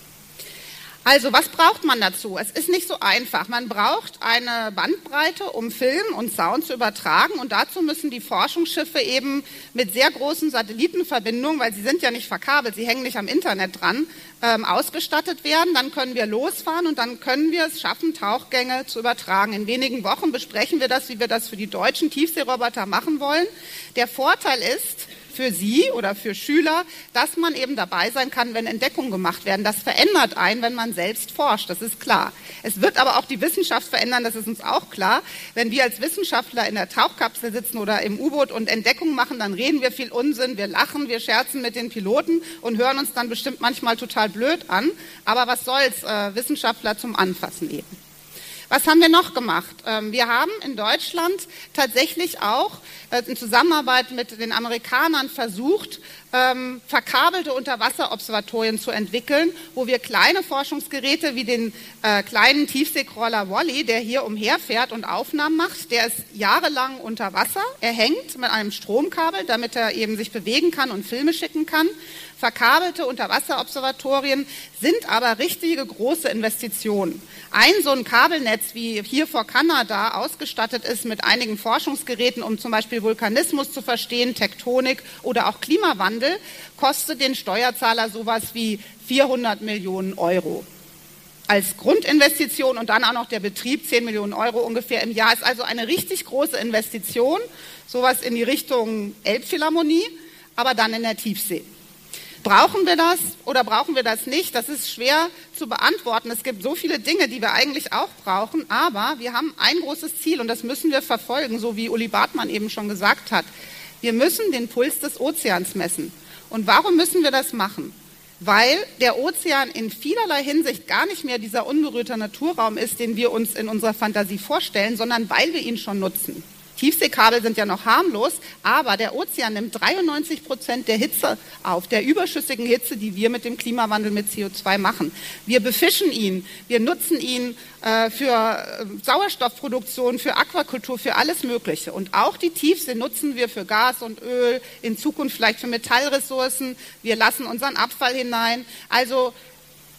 Also, was braucht man dazu? Es ist nicht so einfach. Man braucht eine Bandbreite, um Film und Sound zu übertragen. Und dazu müssen die Forschungsschiffe eben mit sehr großen Satellitenverbindungen, weil sie sind ja nicht verkabelt, sie hängen nicht am Internet dran, ähm, ausgestattet werden. Dann können wir losfahren und dann können wir es schaffen, Tauchgänge zu übertragen. In wenigen Wochen besprechen wir das, wie wir das für die deutschen Tiefseeroboter machen wollen. Der Vorteil ist, für Sie oder für Schüler, dass man eben dabei sein kann, wenn Entdeckungen gemacht werden. Das verändert einen, wenn man selbst forscht, das ist klar. Es wird aber auch die Wissenschaft verändern, das ist uns auch klar. Wenn wir als Wissenschaftler in der Tauchkapsel sitzen oder im U-Boot und Entdeckungen machen, dann reden wir viel Unsinn, wir lachen, wir scherzen mit den Piloten und hören uns dann bestimmt manchmal total blöd an. Aber was soll's, äh, Wissenschaftler zum Anfassen eben. Was haben wir noch gemacht? Ähm, wir haben in Deutschland tatsächlich auch äh, in Zusammenarbeit mit den Amerikanern versucht, ähm, verkabelte Unterwasserobservatorien zu entwickeln, wo wir kleine Forschungsgeräte wie den äh, kleinen Tiefseecrawler Wally, der hier umherfährt und Aufnahmen macht, der ist jahrelang unter Wasser, er hängt mit einem Stromkabel, damit er eben sich bewegen kann und Filme schicken kann. Verkabelte Unterwasserobservatorien sind aber richtige große Investitionen. Ein so ein Kabelnetz wie hier vor Kanada ausgestattet ist mit einigen Forschungsgeräten, um zum Beispiel Vulkanismus zu verstehen, Tektonik oder auch Klimawandel, kostet den Steuerzahler sowas wie 400 Millionen Euro als Grundinvestition und dann auch noch der Betrieb 10 Millionen Euro ungefähr im Jahr. Ist also eine richtig große Investition, sowas in die Richtung Elbphilharmonie, aber dann in der Tiefsee. Brauchen wir das oder brauchen wir das nicht? Das ist schwer zu beantworten. Es gibt so viele Dinge, die wir eigentlich auch brauchen, aber wir haben ein großes Ziel und das müssen wir verfolgen, so wie Uli Bartmann eben schon gesagt hat. Wir müssen den Puls des Ozeans messen. Und warum müssen wir das machen? Weil der Ozean in vielerlei Hinsicht gar nicht mehr dieser unberührte Naturraum ist, den wir uns in unserer Fantasie vorstellen, sondern weil wir ihn schon nutzen. Tiefseekabel sind ja noch harmlos, aber der Ozean nimmt 93 Prozent der Hitze auf, der überschüssigen Hitze, die wir mit dem Klimawandel mit CO2 machen. Wir befischen ihn, wir nutzen ihn äh, für äh, Sauerstoffproduktion, für Aquakultur, für alles Mögliche. Und auch die Tiefsee nutzen wir für Gas und Öl, in Zukunft vielleicht für Metallressourcen. Wir lassen unseren Abfall hinein. Also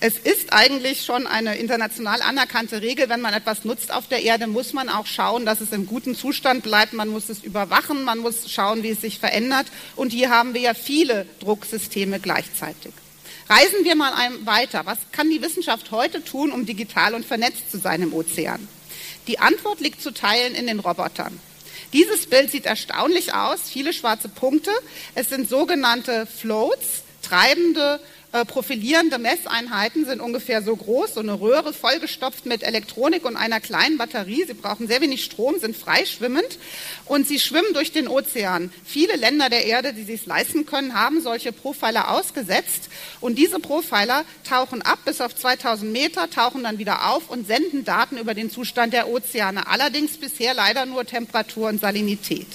es ist eigentlich schon eine international anerkannte Regel, wenn man etwas nutzt auf der Erde, muss man auch schauen, dass es im guten Zustand bleibt. Man muss es überwachen, man muss schauen, wie es sich verändert. Und hier haben wir ja viele Drucksysteme gleichzeitig. Reisen wir mal weiter. Was kann die Wissenschaft heute tun, um digital und vernetzt zu sein im Ozean? Die Antwort liegt zu teilen in den Robotern. Dieses Bild sieht erstaunlich aus, viele schwarze Punkte. Es sind sogenannte Floats, treibende profilierende Messeinheiten sind ungefähr so groß, so eine Röhre vollgestopft mit Elektronik und einer kleinen Batterie. Sie brauchen sehr wenig Strom, sind freischwimmend und sie schwimmen durch den Ozean. Viele Länder der Erde, die sich leisten können, haben solche Profiler ausgesetzt und diese Profiler tauchen ab bis auf 2000 Meter, tauchen dann wieder auf und senden Daten über den Zustand der Ozeane. Allerdings bisher leider nur Temperatur und Salinität.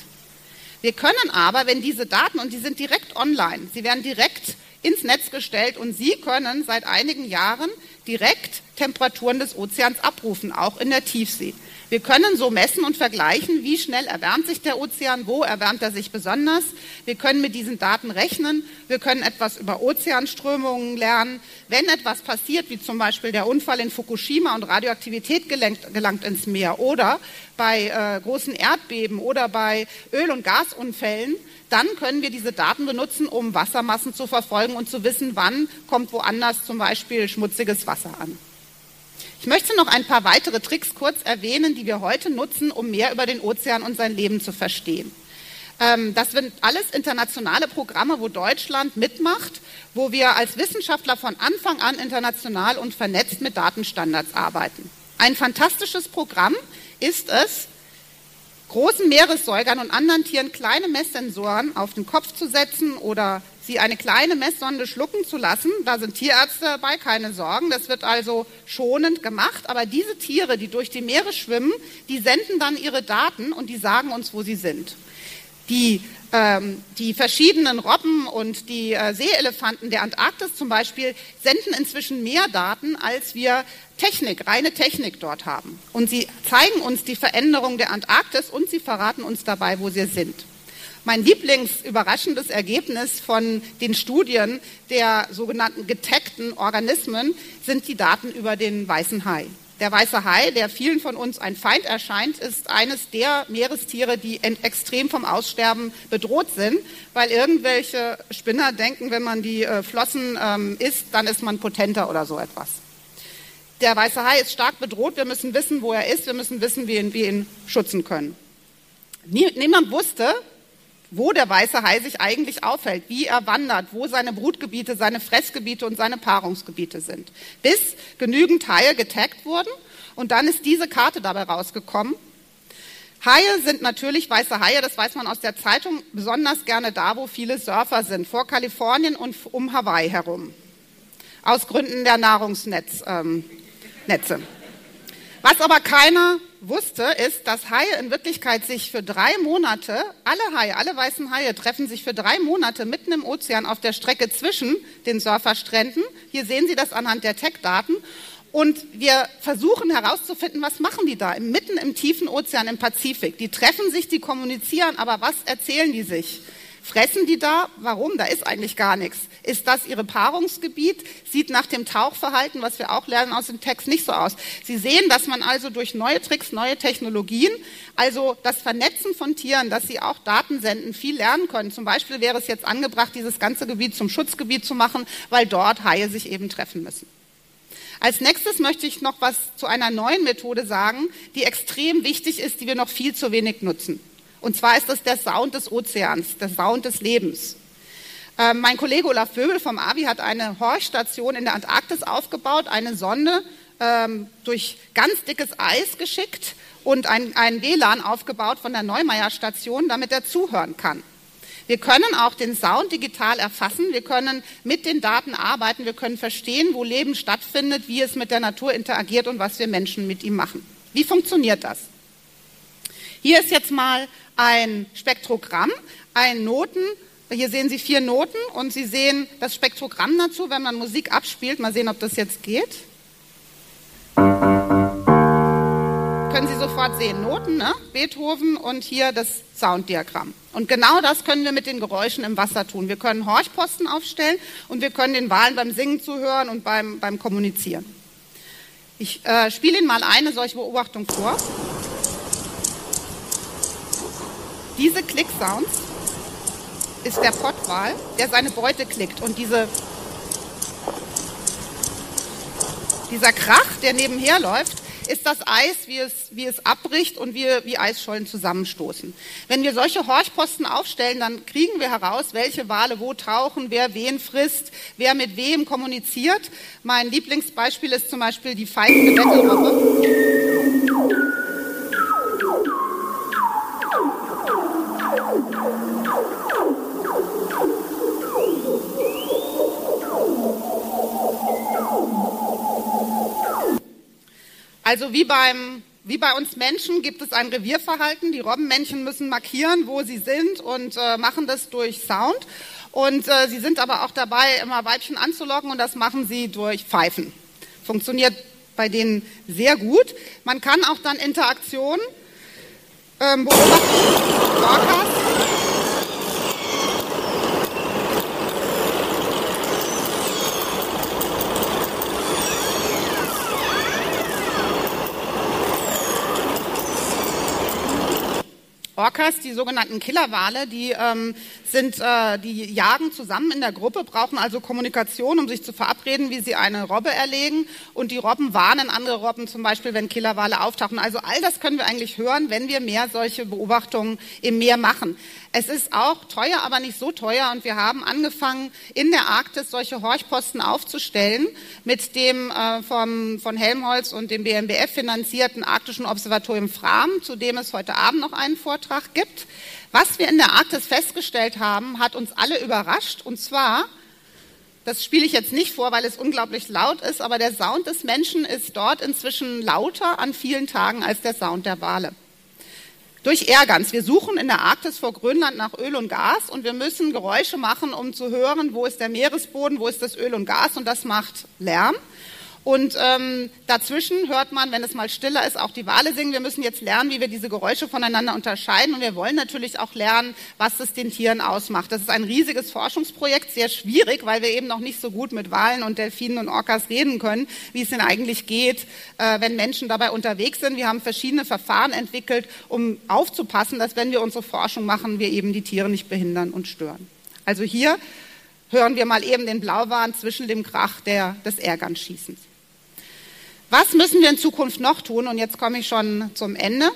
Wir können aber, wenn diese Daten, und die sind direkt online, sie werden direkt ins Netz gestellt und Sie können seit einigen Jahren direkt Temperaturen des Ozeans abrufen, auch in der Tiefsee. Wir können so messen und vergleichen, wie schnell erwärmt sich der Ozean, wo erwärmt er sich besonders. Wir können mit diesen Daten rechnen. Wir können etwas über Ozeanströmungen lernen. Wenn etwas passiert, wie zum Beispiel der Unfall in Fukushima und Radioaktivität gelangt, gelangt ins Meer oder bei äh, großen Erdbeben oder bei Öl- und Gasunfällen, dann können wir diese Daten benutzen, um Wassermassen zu verfolgen und zu wissen, wann kommt woanders zum Beispiel schmutziges Wasser an. Ich möchte noch ein paar weitere Tricks kurz erwähnen, die wir heute nutzen, um mehr über den Ozean und sein Leben zu verstehen. Ähm, das sind alles internationale Programme, wo Deutschland mitmacht, wo wir als Wissenschaftler von Anfang an international und vernetzt mit Datenstandards arbeiten. Ein fantastisches Programm ist es, großen Meeressäugern und anderen Tieren kleine Messsensoren auf den Kopf zu setzen oder sie eine kleine Messsonde schlucken zu lassen. Da sind Tierärzte dabei, keine Sorgen. Das wird also schonend gemacht. Aber diese Tiere, die durch die Meere schwimmen, die senden dann ihre Daten und die sagen uns, wo sie sind. Die, ähm, die verschiedenen Robben und die äh, Seeelefanten der Antarktis zum Beispiel senden inzwischen mehr Daten, als wir Technik, reine Technik dort haben. Und sie zeigen uns die Veränderung der Antarktis und sie verraten uns dabei, wo sie sind. Mein Lieblingsüberraschendes Ergebnis von den Studien der sogenannten getaggten Organismen sind die Daten über den weißen Hai. Der weiße Hai, der vielen von uns ein Feind erscheint, ist eines der Meerestiere, die extrem vom Aussterben bedroht sind, weil irgendwelche Spinner denken, wenn man die äh, Flossen ähm, isst, dann ist man potenter oder so etwas. Der weiße Hai ist stark bedroht. Wir müssen wissen, wo er ist. Wir müssen wissen, wie wir ihn schützen können. Niemand wusste, wo der weiße Hai sich eigentlich aufhält, wie er wandert, wo seine Brutgebiete, seine Fressgebiete und seine Paarungsgebiete sind. Bis genügend Haie getaggt wurden und dann ist diese Karte dabei rausgekommen. Haie sind natürlich weiße Haie, das weiß man aus der Zeitung, besonders gerne da, wo viele Surfer sind, vor Kalifornien und um Hawaii herum. Aus Gründen der Nahrungsnetze. Ähm, Was aber keiner wusste, ist, dass Haie in Wirklichkeit sich für drei Monate, alle Haie, alle weißen Haie treffen sich für drei Monate mitten im Ozean auf der Strecke zwischen den Surferstränden. Hier sehen Sie das anhand der Tech-Daten. Und wir versuchen herauszufinden, was machen die da, mitten im tiefen Ozean im Pazifik. Die treffen sich, die kommunizieren, aber was erzählen die sich? Fressen die da? Warum? Da ist eigentlich gar nichts. Ist das ihre Paarungsgebiet? Sieht nach dem Tauchverhalten, was wir auch lernen aus dem Text, nicht so aus. Sie sehen, dass man also durch neue Tricks, neue Technologien, also das Vernetzen von Tieren, dass sie auch Daten senden, viel lernen können. Zum Beispiel wäre es jetzt angebracht, dieses ganze Gebiet zum Schutzgebiet zu machen, weil dort Haie sich eben treffen müssen. Als nächstes möchte ich noch was zu einer neuen Methode sagen, die extrem wichtig ist, die wir noch viel zu wenig nutzen. Und zwar ist das der Sound des Ozeans, der Sound des Lebens. Ähm, mein Kollege Olaf Vöbel vom AVI hat eine Horchstation in der Antarktis aufgebaut, eine Sonde ähm, durch ganz dickes Eis geschickt und ein, ein WLAN aufgebaut von der Neumeier Station, damit er zuhören kann. Wir können auch den Sound digital erfassen, wir können mit den Daten arbeiten, wir können verstehen, wo Leben stattfindet, wie es mit der Natur interagiert und was wir Menschen mit ihm machen. Wie funktioniert das? Hier ist jetzt mal ein Spektrogramm, ein Noten. Hier sehen Sie vier Noten und Sie sehen das Spektrogramm dazu, wenn man Musik abspielt. Mal sehen, ob das jetzt geht. Können Sie sofort sehen. Noten, ne? Beethoven und hier das Sounddiagramm. Und genau das können wir mit den Geräuschen im Wasser tun. Wir können Horchposten aufstellen und wir können den Walen beim Singen zuhören und beim, beim Kommunizieren. Ich äh, spiele Ihnen mal eine solche Beobachtung vor. Diese Klicksounds ist der Pottwal, der seine Beute klickt. Und diese, dieser Krach, der nebenher läuft, ist das Eis, wie es, wie es abbricht und wie, wie Eisschollen zusammenstoßen. Wenn wir solche Horchposten aufstellen, dann kriegen wir heraus, welche Wale wo tauchen, wer wen frisst, wer mit wem kommuniziert. Mein Lieblingsbeispiel ist zum Beispiel die pfeifende Bettelrobbe. Also wie, beim, wie bei uns Menschen gibt es ein Revierverhalten. Die Robbenmännchen müssen markieren, wo sie sind und äh, machen das durch Sound. Und äh, sie sind aber auch dabei, immer Weibchen anzulocken und das machen sie durch Pfeifen. Funktioniert bei denen sehr gut. Man kann auch dann Interaktion ähm, beobachten. Orcas Orcas, die sogenannten Killerwale, die ähm, sind, äh, die jagen zusammen in der Gruppe, brauchen also Kommunikation, um sich zu verabreden, wie sie eine Robbe erlegen. Und die Robben warnen andere Robben, zum Beispiel, wenn Killerwale auftauchen. Also all das können wir eigentlich hören, wenn wir mehr solche Beobachtungen im Meer machen. Es ist auch teuer, aber nicht so teuer. Und wir haben angefangen, in der Arktis solche Horchposten aufzustellen mit dem äh, vom, von Helmholtz und dem BMBF finanzierten Arktischen Observatorium Fram, zu dem es heute Abend noch einen Vortrag gibt. Was wir in der Arktis festgestellt haben, hat uns alle überrascht. Und zwar, das spiele ich jetzt nicht vor, weil es unglaublich laut ist, aber der Sound des Menschen ist dort inzwischen lauter an vielen Tagen als der Sound der Wale. Durch Ergans. Wir suchen in der Arktis vor Grönland nach Öl und Gas und wir müssen Geräusche machen, um zu hören, wo ist der Meeresboden, wo ist das Öl und Gas und das macht Lärm. Und ähm, dazwischen hört man, wenn es mal stiller ist, auch die Wale singen. Wir müssen jetzt lernen, wie wir diese Geräusche voneinander unterscheiden. Und wir wollen natürlich auch lernen, was es den Tieren ausmacht. Das ist ein riesiges Forschungsprojekt, sehr schwierig, weil wir eben noch nicht so gut mit Walen und Delfinen und Orcas reden können, wie es denn eigentlich geht, äh, wenn Menschen dabei unterwegs sind. Wir haben verschiedene Verfahren entwickelt, um aufzupassen, dass wenn wir unsere Forschung machen, wir eben die Tiere nicht behindern und stören. Also hier hören wir mal eben den Blauwahn zwischen dem Krach der, des Ärgernschießens. Was müssen wir in Zukunft noch tun? Und jetzt komme ich schon zum Ende.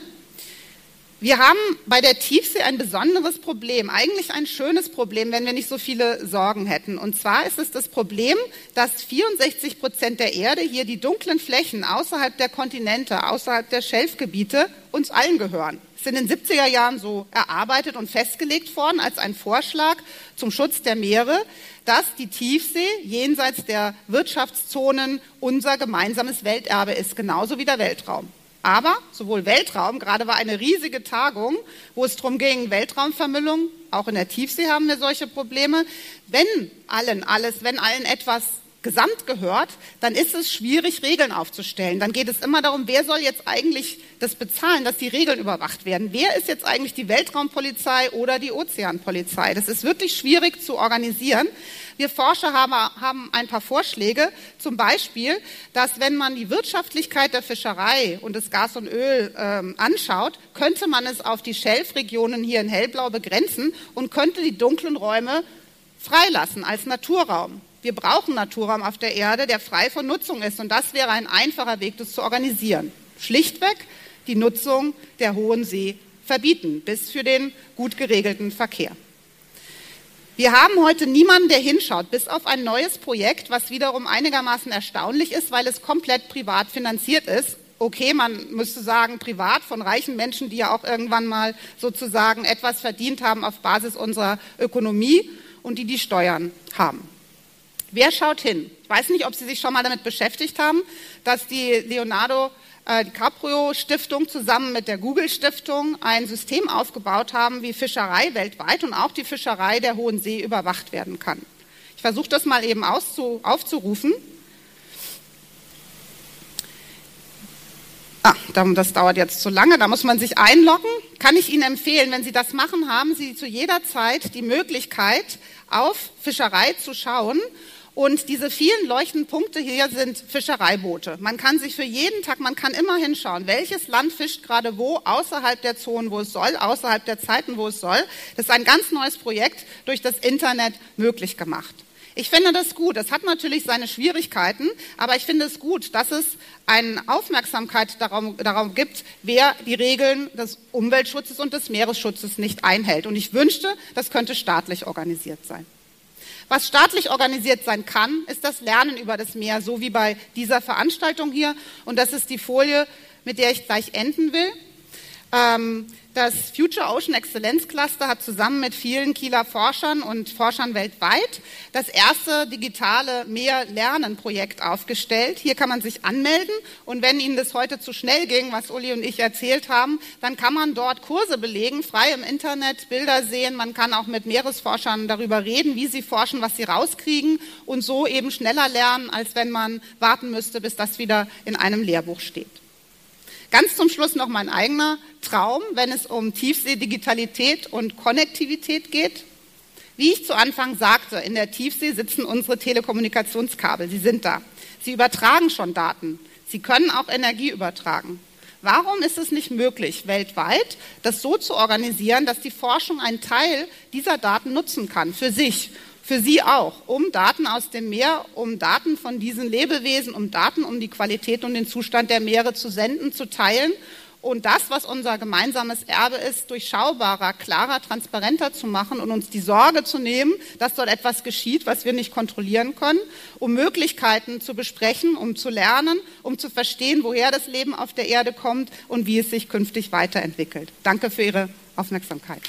Wir haben bei der Tiefsee ein besonderes Problem, eigentlich ein schönes Problem, wenn wir nicht so viele Sorgen hätten. Und zwar ist es das Problem, dass 64 Prozent der Erde, hier die dunklen Flächen außerhalb der Kontinente, außerhalb der Schelfgebiete, uns allen gehören ist in den 70er Jahren so erarbeitet und festgelegt worden als ein Vorschlag zum Schutz der Meere, dass die Tiefsee jenseits der Wirtschaftszonen unser gemeinsames Welterbe ist, genauso wie der Weltraum. Aber sowohl Weltraum, gerade war eine riesige Tagung, wo es darum ging, Weltraumvermüllung, auch in der Tiefsee haben wir solche Probleme. Wenn allen alles, wenn allen etwas gesamt gehört, dann ist es schwierig, Regeln aufzustellen. Dann geht es immer darum, wer soll jetzt eigentlich das bezahlen, dass die Regeln überwacht werden. Wer ist jetzt eigentlich die Weltraumpolizei oder die Ozeanpolizei? Das ist wirklich schwierig zu organisieren. Wir Forscher haben, haben ein paar Vorschläge, zum Beispiel, dass wenn man die Wirtschaftlichkeit der Fischerei und des Gas und Öl ähm, anschaut, könnte man es auf die Schelfregionen hier in Hellblau begrenzen und könnte die dunklen Räume freilassen als Naturraum. Wir brauchen Naturraum auf der Erde, der frei von Nutzung ist. Und das wäre ein einfacher Weg, das zu organisieren. Schlichtweg die Nutzung der Hohen See verbieten, bis für den gut geregelten Verkehr. Wir haben heute niemanden, der hinschaut, bis auf ein neues Projekt, was wiederum einigermaßen erstaunlich ist, weil es komplett privat finanziert ist. Okay, man müsste sagen, privat von reichen Menschen, die ja auch irgendwann mal sozusagen etwas verdient haben auf Basis unserer Ökonomie und die die Steuern haben. Wer schaut hin? Ich weiß nicht, ob Sie sich schon mal damit beschäftigt haben, dass die Leonardo äh, DiCaprio Stiftung zusammen mit der Google Stiftung ein System aufgebaut haben, wie Fischerei weltweit und auch die Fischerei der Hohen See überwacht werden kann. Ich versuche das mal eben aufzurufen. Ah, das dauert jetzt zu lange, da muss man sich einloggen. Kann ich Ihnen empfehlen, wenn Sie das machen, haben Sie zu jeder Zeit die Möglichkeit, auf Fischerei zu schauen und diese vielen leuchtenden Punkte hier sind Fischereiboote. Man kann sich für jeden Tag, man kann immer hinschauen, welches Land fischt gerade wo, außerhalb der Zonen, wo es soll, außerhalb der Zeiten, wo es soll. Das ist ein ganz neues Projekt durch das Internet möglich gemacht. Ich finde das gut. Es hat natürlich seine Schwierigkeiten, aber ich finde es gut, dass es eine Aufmerksamkeit darum, darum, gibt, wer die Regeln des Umweltschutzes und des Meeresschutzes nicht einhält. Und ich wünschte, das könnte staatlich organisiert sein. Was staatlich organisiert sein kann, ist das Lernen über das Meer, so wie bei dieser Veranstaltung hier. Und das ist die Folie, mit der ich gleich enden will. Ähm, das Future Ocean Excellence Cluster hat zusammen mit vielen Kieler Forschern und Forschern weltweit das erste digitale Mehr-Lernen-Projekt aufgestellt. Hier kann man sich anmelden und wenn Ihnen das heute zu schnell ging, was Uli und ich erzählt haben, dann kann man dort Kurse belegen, frei im Internet, Bilder sehen. Man kann auch mit Meeresforschern darüber reden, wie sie forschen, was sie rauskriegen und so eben schneller lernen, als wenn man warten müsste, bis das wieder in einem Lehrbuch steht. Ganz zum Schluss noch mein eigener Traum, wenn es um Tiefseedigitalität und Konnektivität geht. Wie ich zu Anfang sagte, in der Tiefsee sitzen unsere Telekommunikationskabel. Sie sind da. Sie übertragen schon Daten. Sie können auch Energie übertragen. Warum ist es nicht möglich, weltweit das so zu organisieren, dass die Forschung einen Teil dieser Daten nutzen kann für sich für Sie auch, um Daten aus dem Meer, um Daten von diesen Lebewesen, um Daten um die Qualität und den Zustand der Meere zu senden, zu teilen und das, was unser gemeinsames Erbe ist, durchschaubarer, klarer, transparenter zu machen und uns die Sorge zu nehmen, dass dort etwas geschieht, was wir nicht kontrollieren können, um Möglichkeiten zu besprechen, um zu lernen, um zu verstehen, woher das Leben auf der Erde kommt und wie es sich künftig weiterentwickelt. Danke für Ihre Aufmerksamkeit.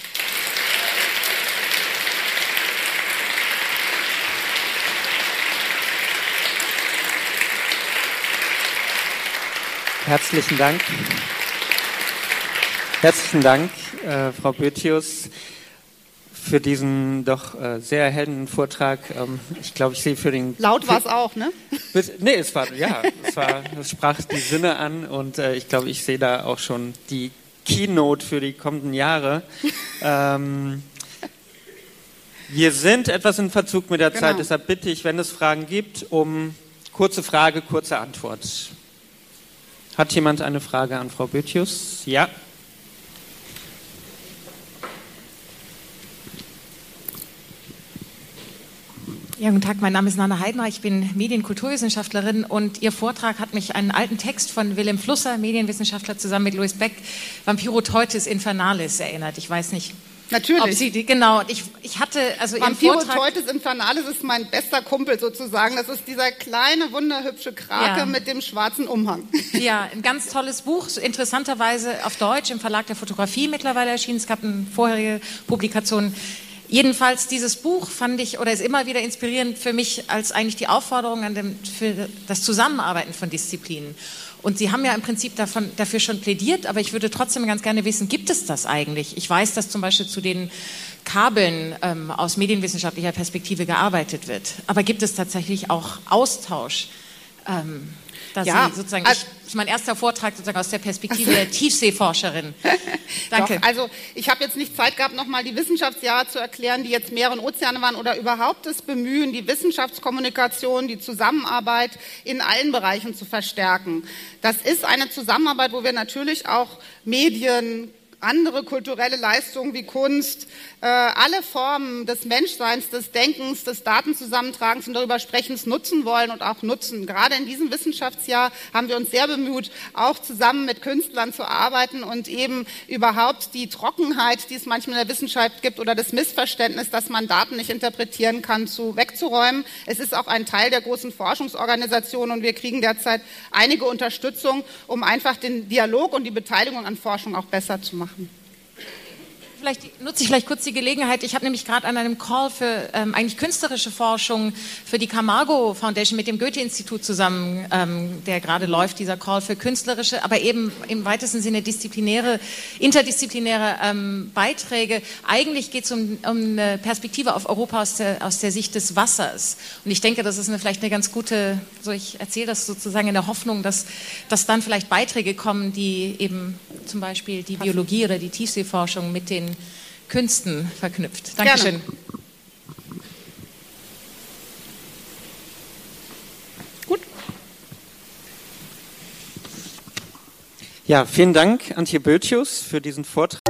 Herzlichen Dank. Herzlichen Dank, äh, Frau Böthius. für diesen doch äh, sehr erhellenden Vortrag. Ähm, ich glaube, ich sehe für den. Laut war es auch, ne? Nee, es war, ja, es, war, es sprach die Sinne an und äh, ich glaube, ich sehe da auch schon die Keynote für die kommenden Jahre. ähm, wir sind etwas in Verzug mit der genau. Zeit, deshalb bitte ich, wenn es Fragen gibt, um kurze Frage, kurze Antwort. Hat jemand eine Frage an Frau Böthius? Ja. Ja, guten Tag, mein Name ist Nana Heidner, ich bin Medienkulturwissenschaftlerin und Ihr Vortrag hat mich an einen alten Text von Willem Flusser, Medienwissenschaftler, zusammen mit Louis Beck, Vampiro Teutis Infernalis erinnert. Ich weiß nicht. Natürlich. Ob Sie, genau, ich, ich hatte, also Vampiro Vortrag, Teutis Infernalis ist mein bester Kumpel sozusagen. Das ist dieser kleine, wunderhübsche Krake ja. mit dem schwarzen Umhang. *laughs* Ja, ein ganz tolles Buch, interessanterweise auf Deutsch im Verlag der Fotografie mittlerweile erschienen. Es gab eine vorherige Publikation Jedenfalls dieses Buch fand ich oder ist immer wieder inspirierend für mich als eigentlich die Aufforderung an dem, für das Zusammenarbeiten von Disziplinen. Und Sie haben ja im Prinzip davon, dafür schon plädiert, aber ich würde trotzdem ganz gerne wissen, gibt es das eigentlich? Ich weiß, dass zum Beispiel zu den Kabeln ähm, aus medienwissenschaftlicher Perspektive gearbeitet wird. Aber gibt es tatsächlich auch Austausch? Ähm, dass ja, Sie sozusagen, also, ist mein erster Vortrag sozusagen aus der Perspektive der Tiefseeforscherin. *laughs* Danke. Doch, also ich habe jetzt nicht Zeit gehabt, nochmal die Wissenschaftsjahre zu erklären, die jetzt Meere und Ozeane waren oder überhaupt das Bemühen, die Wissenschaftskommunikation, die Zusammenarbeit in allen Bereichen zu verstärken. Das ist eine Zusammenarbeit, wo wir natürlich auch Medien, andere kulturelle Leistungen wie Kunst, äh, alle Formen des Menschseins, des Denkens, des Datenzusammentragens und darüber Sprechens nutzen wollen und auch nutzen. Gerade in diesem Wissenschaftsjahr haben wir uns sehr bemüht, auch zusammen mit Künstlern zu arbeiten und eben überhaupt die Trockenheit, die es manchmal in der Wissenschaft gibt oder das Missverständnis, dass man Daten nicht interpretieren kann, zu wegzuräumen. Es ist auch ein Teil der großen Forschungsorganisation und wir kriegen derzeit einige Unterstützung, um einfach den Dialog und die Beteiligung an Forschung auch besser zu machen machen. Vielleicht nutze ich vielleicht kurz die Gelegenheit. Ich habe nämlich gerade an einem Call für ähm, eigentlich künstlerische Forschung für die Camargo Foundation mit dem Goethe-Institut zusammen, ähm, der gerade läuft, dieser Call für künstlerische, aber eben im weitesten Sinne disziplinäre, interdisziplinäre ähm, Beiträge. Eigentlich geht es um, um, eine Perspektive auf Europa aus der, aus der Sicht des Wassers. Und ich denke, das ist eine, vielleicht eine ganz gute, so ich erzähle das sozusagen in der Hoffnung, dass, dass dann vielleicht Beiträge kommen, die eben zum Beispiel die Biologie oder die Tiefseeforschung mit den Künsten verknüpft. Dankeschön. Gerne. Gut. Ja, vielen Dank, Antje Bötius, für diesen Vortrag.